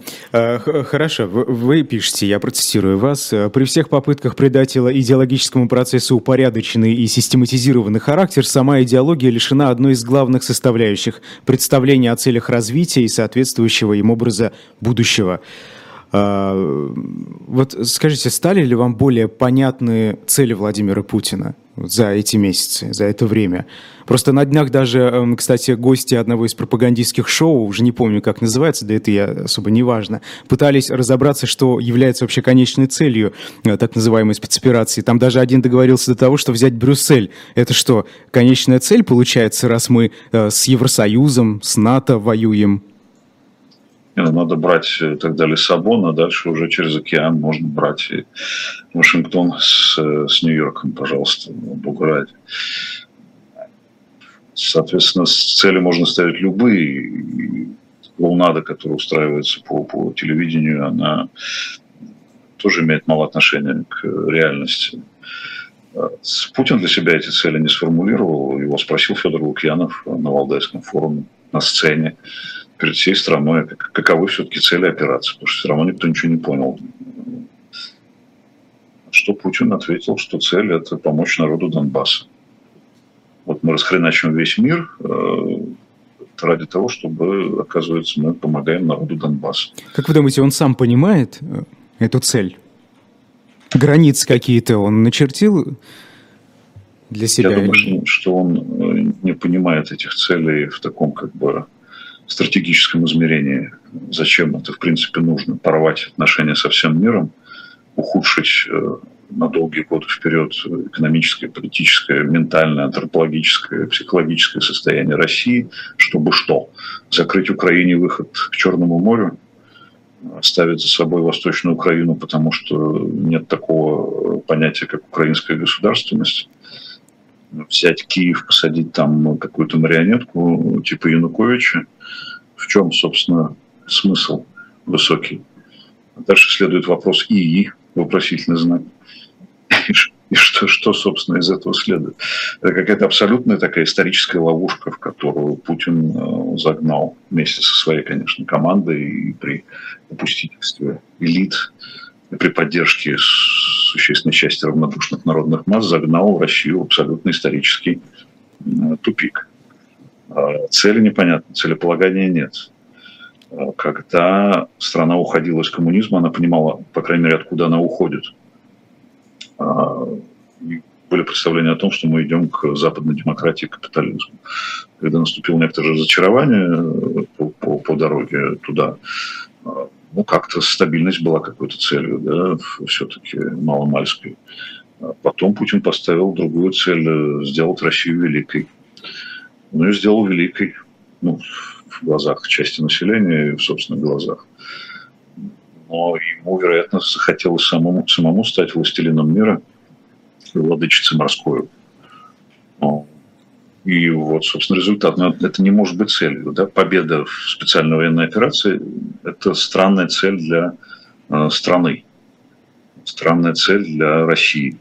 Хорошо, вы пишете, я процитирую вас, «Э, при всех попытках придать идеологическому процессу упорядоченный и систематизированный характер, сама идеология лишена одной из главных составляющих – представления о целях развития и соответствующего им образа будущего. А, вот скажите, стали ли вам более понятны цели Владимира Путина? За эти месяцы, за это время. Просто на днях даже, эм, кстати, гости одного из пропагандистских шоу, уже не помню, как называется, да это я особо не важно, пытались разобраться, что является вообще конечной целью э, так называемой спецоперации. Там даже один договорился до того, что взять Брюссель. Это что, конечная цель получается, раз мы э, с Евросоюзом, с НАТО воюем? Надо брать э, тогда Лиссабон, а дальше уже через океан можно брать и Вашингтон с, с Нью-Йорком, пожалуйста, Богу. Соответственно, цели можно ставить любые. Клоунада, которая устраивается по, по телевидению, она тоже имеет мало отношения к реальности. Путин для себя эти цели не сформулировал. Его спросил Федор Лукьянов на Валдайском форуме на сцене перед всей страной, каковы все-таки цели операции, потому что все равно никто ничего не понял. Что Путин ответил, что цель – это помочь народу Донбасса. Вот мы расхреначим весь мир э, ради того, чтобы, оказывается, мы помогаем народу Донбасса. Как вы думаете, он сам понимает э, эту цель? Границы какие-то он начертил для себя? Я думаю, что, что он э, не понимает этих целей в таком как бы стратегическом измерении. Зачем это, в принципе, нужно? Порвать отношения со всем миром, ухудшить на долгие годы вперед экономическое, политическое, ментальное, антропологическое, психологическое состояние России, чтобы что? Закрыть Украине выход к Черному морю, ставить за собой Восточную Украину, потому что нет такого понятия, как украинская государственность, взять Киев, посадить там какую-то марионетку типа Януковича. В чем, собственно, смысл высокий? Дальше следует вопрос ИИ, вопросительный знак. И что, что, собственно, из этого следует? Это какая-то абсолютная такая историческая ловушка, в которую Путин э, загнал вместе со своей, конечно, командой и при попустительстве элит, и при поддержке существенной части равнодушных народных масс загнал Россию в абсолютно исторический э, тупик. А цели непонятны, целеполагания нет. А когда страна уходила из коммунизма, она понимала, по крайней мере, откуда она уходит – а, были представления о том, что мы идем к западной демократии и капитализму. Когда наступило некоторое разочарование э, по, по, по дороге туда, ну, как-то стабильность была какой-то целью, да, все-таки маломальской. Потом Путин поставил другую цель э, – сделать Россию великой. Ну и сделал великой, ну, в глазах части населения и в собственных глазах но ему, вероятно, захотелось самому, самому стать властелином мира, владычицей морской. И вот, собственно, результат. Но это не может быть целью. Да? Победа в специальной военной операции – это странная цель для э, страны, странная цель для России,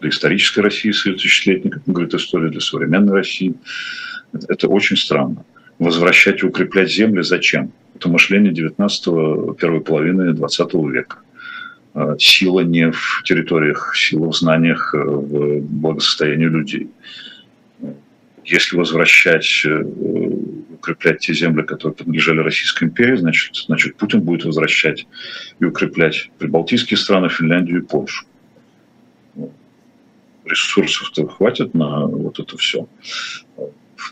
для исторической России с ее тысячелетней, как говорит история, для современной России. Это, очень странно. Возвращать и укреплять земли зачем? это мышление 19 первой половины 20 века. А, сила не в территориях, сила в знаниях, э, в благосостоянии людей. Если возвращать, э, укреплять те земли, которые принадлежали Российской империи, значит, значит Путин будет возвращать и укреплять прибалтийские страны, Финляндию и Польшу. Ресурсов-то хватит на вот это все?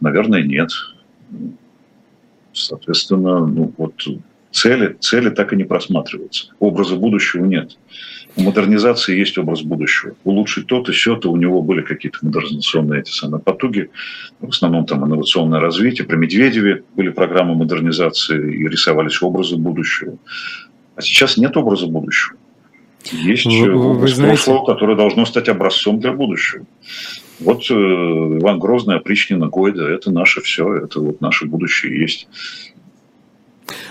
Наверное, нет. Соответственно, ну, вот цели, цели так и не просматриваются. Образа будущего нет. У модернизации есть образ будущего. Улучшить то-то, все-то, у него были какие-то модернизационные эти самые потуги, в основном там инновационное развитие. При Медведеве были программы модернизации и рисовались образы будущего. А сейчас нет образа будущего. Есть вы, образ вы знаете... прошлого, которое должно стать образцом для будущего. Вот э, Иван Грозный, Опричнина, Гойда – это наше все, это вот наше будущее есть.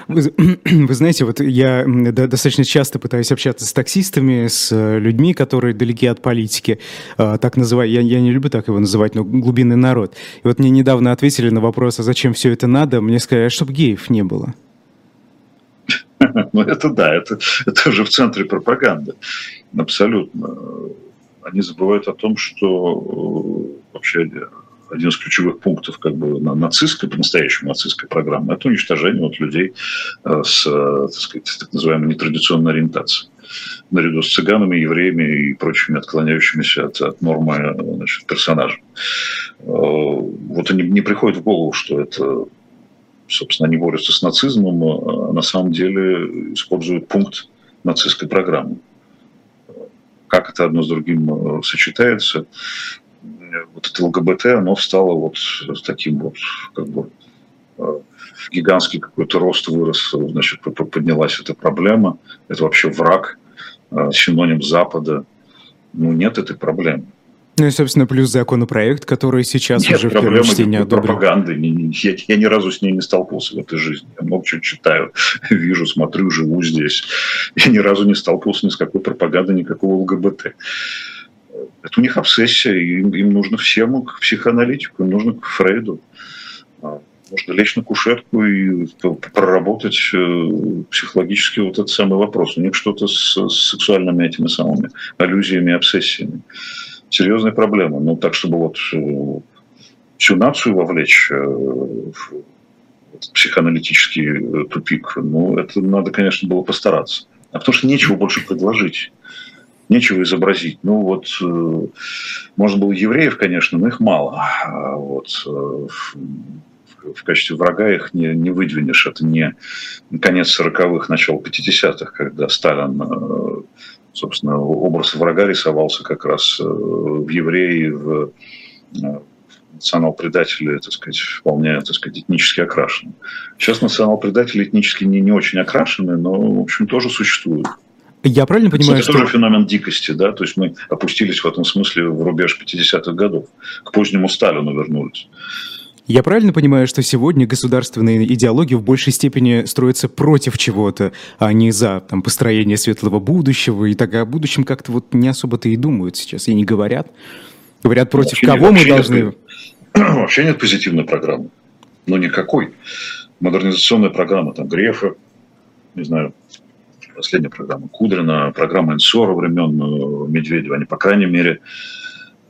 Вы, вы знаете, вот я достаточно часто пытаюсь общаться с таксистами, с э, людьми, которые далеки от политики, а, так называю, я, я не люблю так его называть, но глубинный народ. И вот мне недавно ответили на вопрос, а зачем все это надо, мне сказали, «А чтобы геев не было. Ну это да, это, это уже в центре пропаганды, абсолютно они забывают о том, что э, вообще один из ключевых пунктов как бы нацистской, по-настоящему нацистской программы, это уничтожение вот людей э, с, так сказать, так называемой нетрадиционной ориентацией. наряду с цыганами, евреями и прочими отклоняющимися от, от нормы значит, персонажами. Вот они не приходит в голову, что это собственно, они борются с нацизмом, а на самом деле используют пункт нацистской программы. Как это одно с другим сочетается? Вот это ЛГБТ, оно встало вот таким вот, как бы, гигантский какой-то рост вырос, значит, поднялась эта проблема. Это вообще враг, э, синоним Запада. Ну, нет этой проблемы. Ну и, собственно, плюс законопроект, который сейчас Нет, уже в первом чтении одобрен. пропаганды. Я, я ни разу с ней не столкнулся в этой жизни. Я много чего читаю, вижу, смотрю, живу здесь. Я ни разу не столкнулся ни с какой пропагандой, никакого ЛГБТ. Это у них обсессия, им, им нужно всем к психоаналитику, им нужно к Фрейду. А можно лечь на кушетку и проработать э, психологически вот этот самый вопрос. У них что-то с, с сексуальными этими самыми аллюзиями, обсессиями. Серьезная проблема. Ну, так, чтобы вот э, всю нацию вовлечь э, в психоаналитический тупик, ну, это надо, конечно, было постараться. А потому что нечего больше предложить нечего изобразить. Ну вот, можно было евреев, конечно, но их мало. А вот, в качестве врага их не, не выдвинешь. Это не конец 40-х, начало 50-х, когда Сталин, э, собственно, образ врага рисовался как раз э, в евреи, в э, национал-предатели, так сказать, вполне, так сказать, этнически окрашены. Сейчас национал-предатели этнически не, не очень окрашены, но, в общем, тоже существуют. Я правильно понимаю, Это что... тоже феномен дикости, да, то есть мы опустились в этом смысле в рубеж 50-х годов, к позднему Сталину вернулись. Я правильно понимаю, что сегодня государственные идеологии в большей степени строятся против чего-то, а не за там, построение светлого будущего, и так о будущем как-то вот не особо-то и думают сейчас, и не говорят. Говорят, против вообще кого нет, мы должны... Нет, вообще нет позитивной программы. Ну, никакой. Модернизационная программа там Грефа, не знаю, последняя программа Кудрина, программа Инсора времен э, Медведева, они, по крайней мере,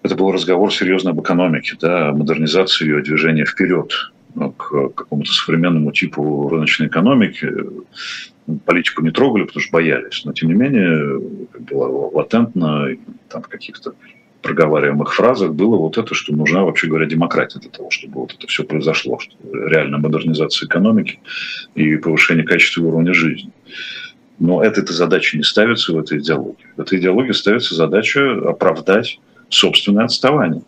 это был разговор серьезно об экономике, да, о модернизации ее, движения вперед ну, к какому-то современному типу рыночной экономики. Политику не трогали, потому что боялись. Но, тем не менее, было латентно, там в каких-то проговариваемых фразах было вот это, что нужна, вообще говоря, демократия для того, чтобы вот это все произошло, что реальная модернизация экономики и повышение качества уровня жизни. Но эта задача не ставится в этой идеологии. В этой идеологии ставится задача оправдать собственное отставание,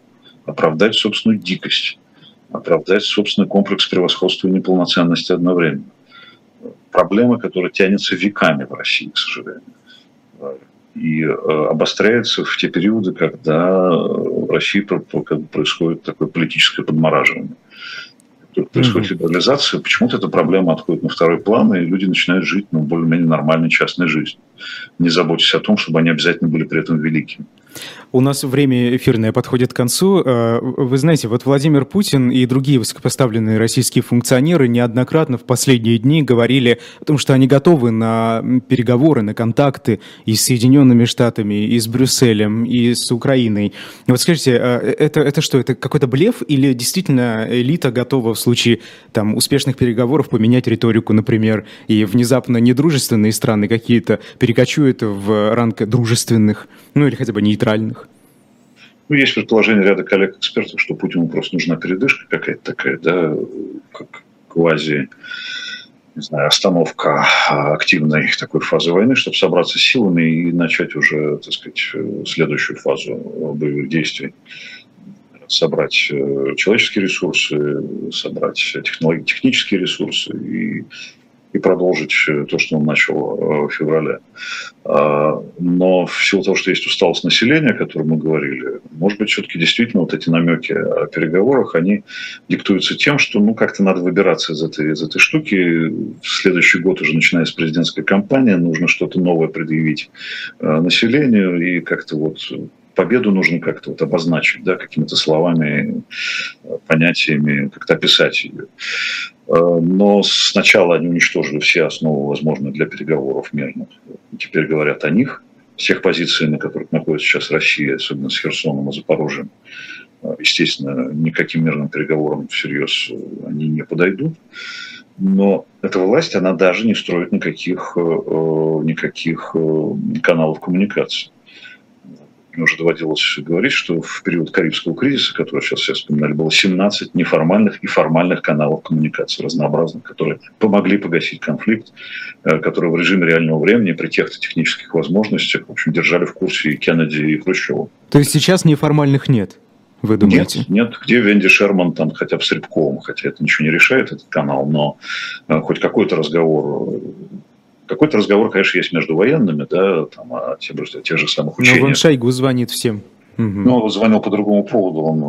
оправдать собственную дикость, оправдать собственный комплекс превосходства и неполноценности одновременно. Проблема, которая тянется веками в России, к сожалению. И э, обостряется в те периоды, когда в России происходит такое политическое подмораживание. Происходит либерализация, почему-то эта проблема отходит на второй план, и люди начинают жить ну, более-менее нормальной частной жизнью, не заботясь о том, чтобы они обязательно были при этом великими. У нас время эфирное подходит к концу. Э, вы знаете, вот Владимир Путин и другие высокопоставленные российские функционеры неоднократно в последние дни говорили о том, что они готовы на переговоры, на контакты и с Соединенными Штатами, и с Брюсселем, и с Украиной. Вот скажите, э, это, это что, это какой-то блеф или действительно элита готова в случае там, успешных переговоров поменять риторику, например, и внезапно недружественные страны какие-то перекочуют в ранг дружественных, ну или хотя бы нейтральных? Ну, есть предположение ряда коллег-экспертов, что Путину просто нужна передышка какая-то такая, да, как квази, не знаю, остановка активной такой фазы войны, чтобы собраться с силами и начать уже, так сказать, следующую фазу боевых действий. Собрать э, человеческие ресурсы, собрать технические ресурсы и и продолжить э, то, что он начал э, в феврале. А, но в силу того, что есть усталость населения, о котором мы говорили, может быть, все-таки действительно вот эти намеки о переговорах, они диктуются тем, что ну как-то надо выбираться из этой, из этой штуки. В следующий год уже начиная с президентской кампании, нужно что-то новое предъявить э, населению и как-то вот победу нужно как-то вот обозначить, да, какими-то словами, понятиями, как-то описать ее. Э, но сначала они уничтожили все основы, возможные для переговоров мирных. Теперь говорят о них, с тех позиций, на которых находится сейчас Россия, особенно с Херсоном и Запорожьем. Э, естественно, никаким мирным переговорам всерьез они не подойдут. Но эта власть, она даже не строит никаких, э, никаких каналов коммуникации мне уже доводилось говорить, что в период Карибского кризиса, который сейчас все вспоминали, было 17 неформальных и формальных каналов коммуникации разнообразных, которые помогли погасить конфликт, э, которые в режиме реального времени при тех технических возможностях, в общем, держали в курсе и Кеннеди, и Хрущева. То есть сейчас неформальных нет? Вы думаете? Нет, нет. Где Венди Шерман там хотя бы с Рябковым, хотя это ничего не решает, этот канал, но э, хоть какой-то разговор какой-то разговор, конечно, есть между военными, да, там, о тех, о тех же самых учениях. Но Ван Шойгу звонит всем. Ну, он звонил по другому поводу, он,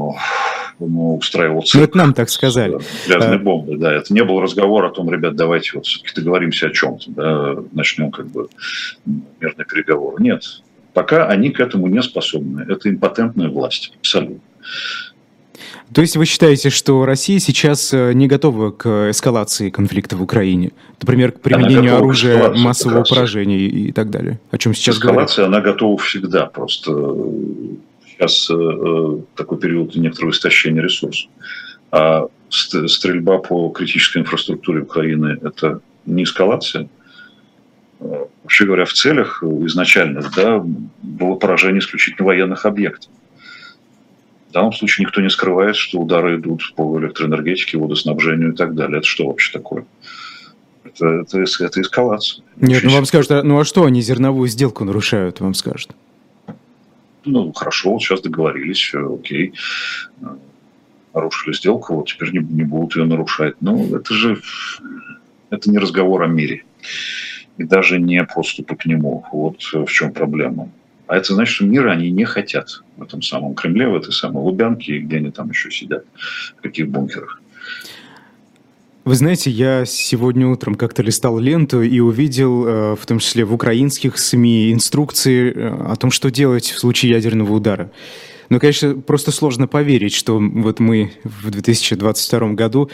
он устраивал цирк. Ну, это нам так сказали. Грязные а... бомбы, да. Это не был разговор о том, ребят, давайте вот все-таки договоримся о чем-то, да, начнем как бы мирный переговор. Нет, пока они к этому не способны. Это импотентная власть, абсолютно. То есть вы считаете, что Россия сейчас э, не готова к эскалации конфликта в Украине? Например, к применению оружия массового поражения и так далее? О чем сейчас Эскалация, говорят? она готова всегда. Просто э, сейчас э, такой период некоторого истощения ресурсов. А стрельба по критической инфраструктуре Украины – это не эскалация. Вообще говоря, в целях изначальных да, было поражение исключительно военных объектов. В данном случае никто не скрывает, что удары идут по электроэнергетике, водоснабжению и так далее. Это что вообще такое? Это, это, это эскалация. Нет, ну вам скажут, а, ну а что они зерновую сделку нарушают, вам скажут? Ну, хорошо, вот сейчас договорились, все, окей. Нарушили сделку, вот теперь не, не будут ее нарушать. Ну, это же это не разговор о мире. И даже не подступы к нему. Вот в чем проблема. А это значит, что мира они не хотят в этом самом Кремле, в этой самой Лубянке, где они там еще сидят, в каких бункерах. Вы знаете, я сегодня утром как-то листал ленту и увидел, э, в том числе в украинских СМИ, инструкции э, о том, что делать в случае ядерного удара. Но, конечно, просто сложно поверить, что вот мы в 2022 году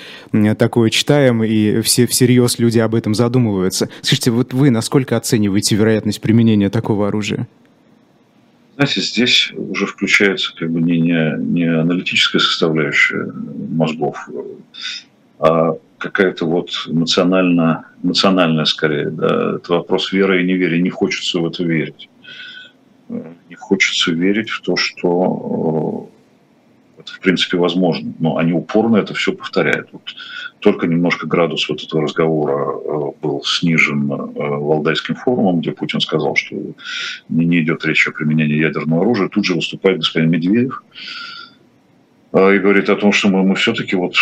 такое читаем, и все всерьез люди об этом задумываются. Скажите, вот вы насколько оцениваете вероятность применения такого оружия? Знаете, здесь уже включается как бы не, не, не аналитическая составляющая мозгов, а какая-то вот национально, национальная скорее. Да, это вопрос веры и неверия. Не хочется в это верить. Не хочется верить в то, что принципе возможно. Но они упорно это все повторяют. Вот только немножко градус вот этого разговора э, был снижен э, Валдайским форумом, где Путин сказал, что не идет речь о применении ядерного оружия. Тут же выступает господин Медведев, и говорит о том, что мы, мы все-таки вот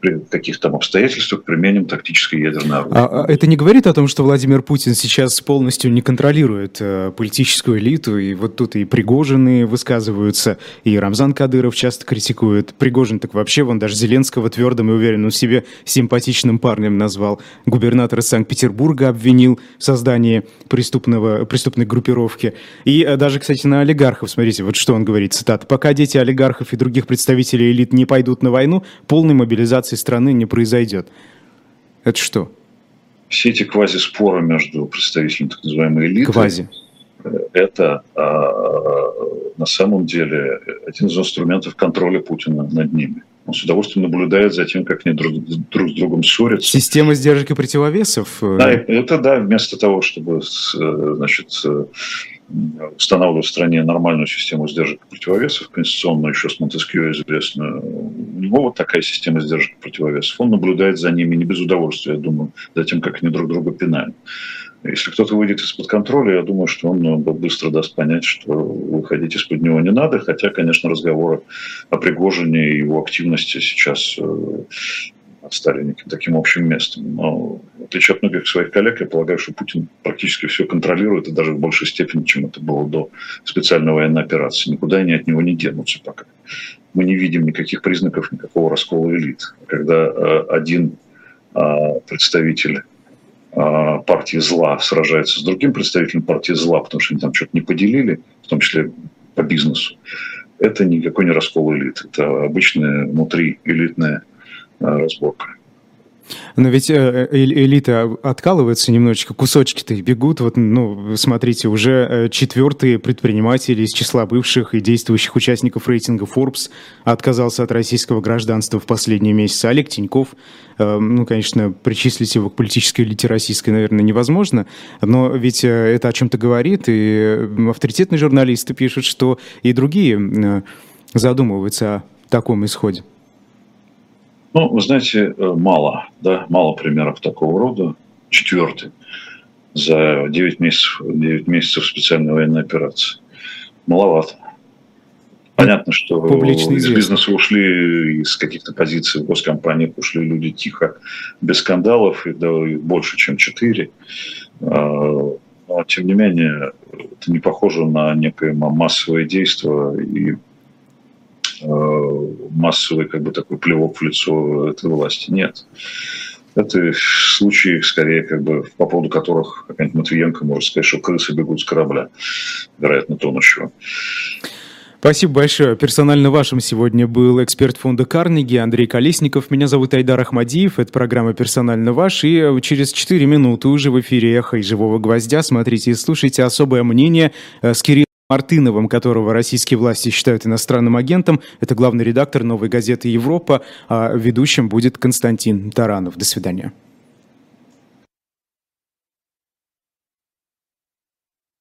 при каких-то там обстоятельствах применим тактическое ядерное оружие. А, а это не говорит о том, что Владимир Путин сейчас полностью не контролирует э, политическую элиту, и вот тут и Пригожины высказываются, и Рамзан Кадыров часто критикует. Пригожин так вообще, вон даже Зеленского твердым и уверенным в себе симпатичным парнем назвал. Губернатор из Санкт-Петербурга обвинил в создании преступного, преступной группировки. И э, даже, кстати, на олигархов, смотрите, вот что он говорит, цитата. «Пока дети олигархов и других представителей элит не пойдут на войну, полной мобилизации страны не произойдет. Это что? Все эти квази-споры между представителями так называемой элиты, квази. это а, на самом деле один из инструментов контроля Путина над ними. Он с удовольствием наблюдает за тем, как они друг, друг с другом ссорятся. Система сдержек и противовесов? Да, это да, вместо того, чтобы значит, устанавливать в стране нормальную систему сдержек и противовесов, конституционную еще с Монтескио известную. У него вот такая система сдержек и противовесов. Он наблюдает за ними не без удовольствия, я думаю, за тем, как они друг друга пинают. Если кто-то выйдет из-под контроля, я думаю, что он ну, быстро даст понять, что выходить из-под него не надо, хотя, конечно, разговоры о Пригожине и его активности сейчас неким таким общим местом. Но в отличие от многих своих коллег, я полагаю, что Путин практически все контролирует, и даже в большей степени, чем это было до специальной военной операции. Никуда они от него не денутся пока. Мы не видим никаких признаков никакого раскола элит. Когда э, один э, представитель э, партии зла сражается с другим представителем партии зла, потому что они там что-то не поделили, в том числе по бизнесу, это никакой не раскол элит. Это обычная внутри элитная разборка. Но ведь э, э элита откалывается немножечко, кусочки-то бегут. Вот, ну, смотрите, уже э, четвертый предприниматель из числа бывших и действующих участников рейтинга Forbes отказался от российского гражданства в последние месяцы. Олег Тиньков, э, ну, конечно, причислить его к политической элите российской, наверное, невозможно, но ведь э, это о чем-то говорит, и авторитетные журналисты пишут, что и другие э, задумываются о таком исходе. Ну, вы знаете, э, мало, да, мало примеров такого рода. Четвертый за 9 месяцев, 9 месяцев специальной военной операции. Маловато. Понятно, что Публично из бизнеса ушли, из каких-то позиций в госкомпаниях ушли люди тихо, без скандалов, и да, больше, чем четыре. А, но, тем не менее, это не похоже на некое массовое действие и массовый как бы такой плевок в лицо этой власти. Нет. Это случаи, скорее, как бы, по поводу которых какая-нибудь Матвиенко может сказать, что крысы бегут с корабля, вероятно, тонущего. Спасибо большое. Персонально вашим сегодня был эксперт фонда Карнеги Андрей Колесников. Меня зовут Айдар Ахмадиев. Это программа «Персонально ваш». И э, через 4 минуты уже в эфире «Эхо» и «Живого гвоздя». Смотрите и слушайте особое мнение э, с Кириллом Мартыновым, которого российские власти считают иностранным агентом. Это главный редактор «Новой газеты Европа». А ведущим будет Константин Таранов. До свидания.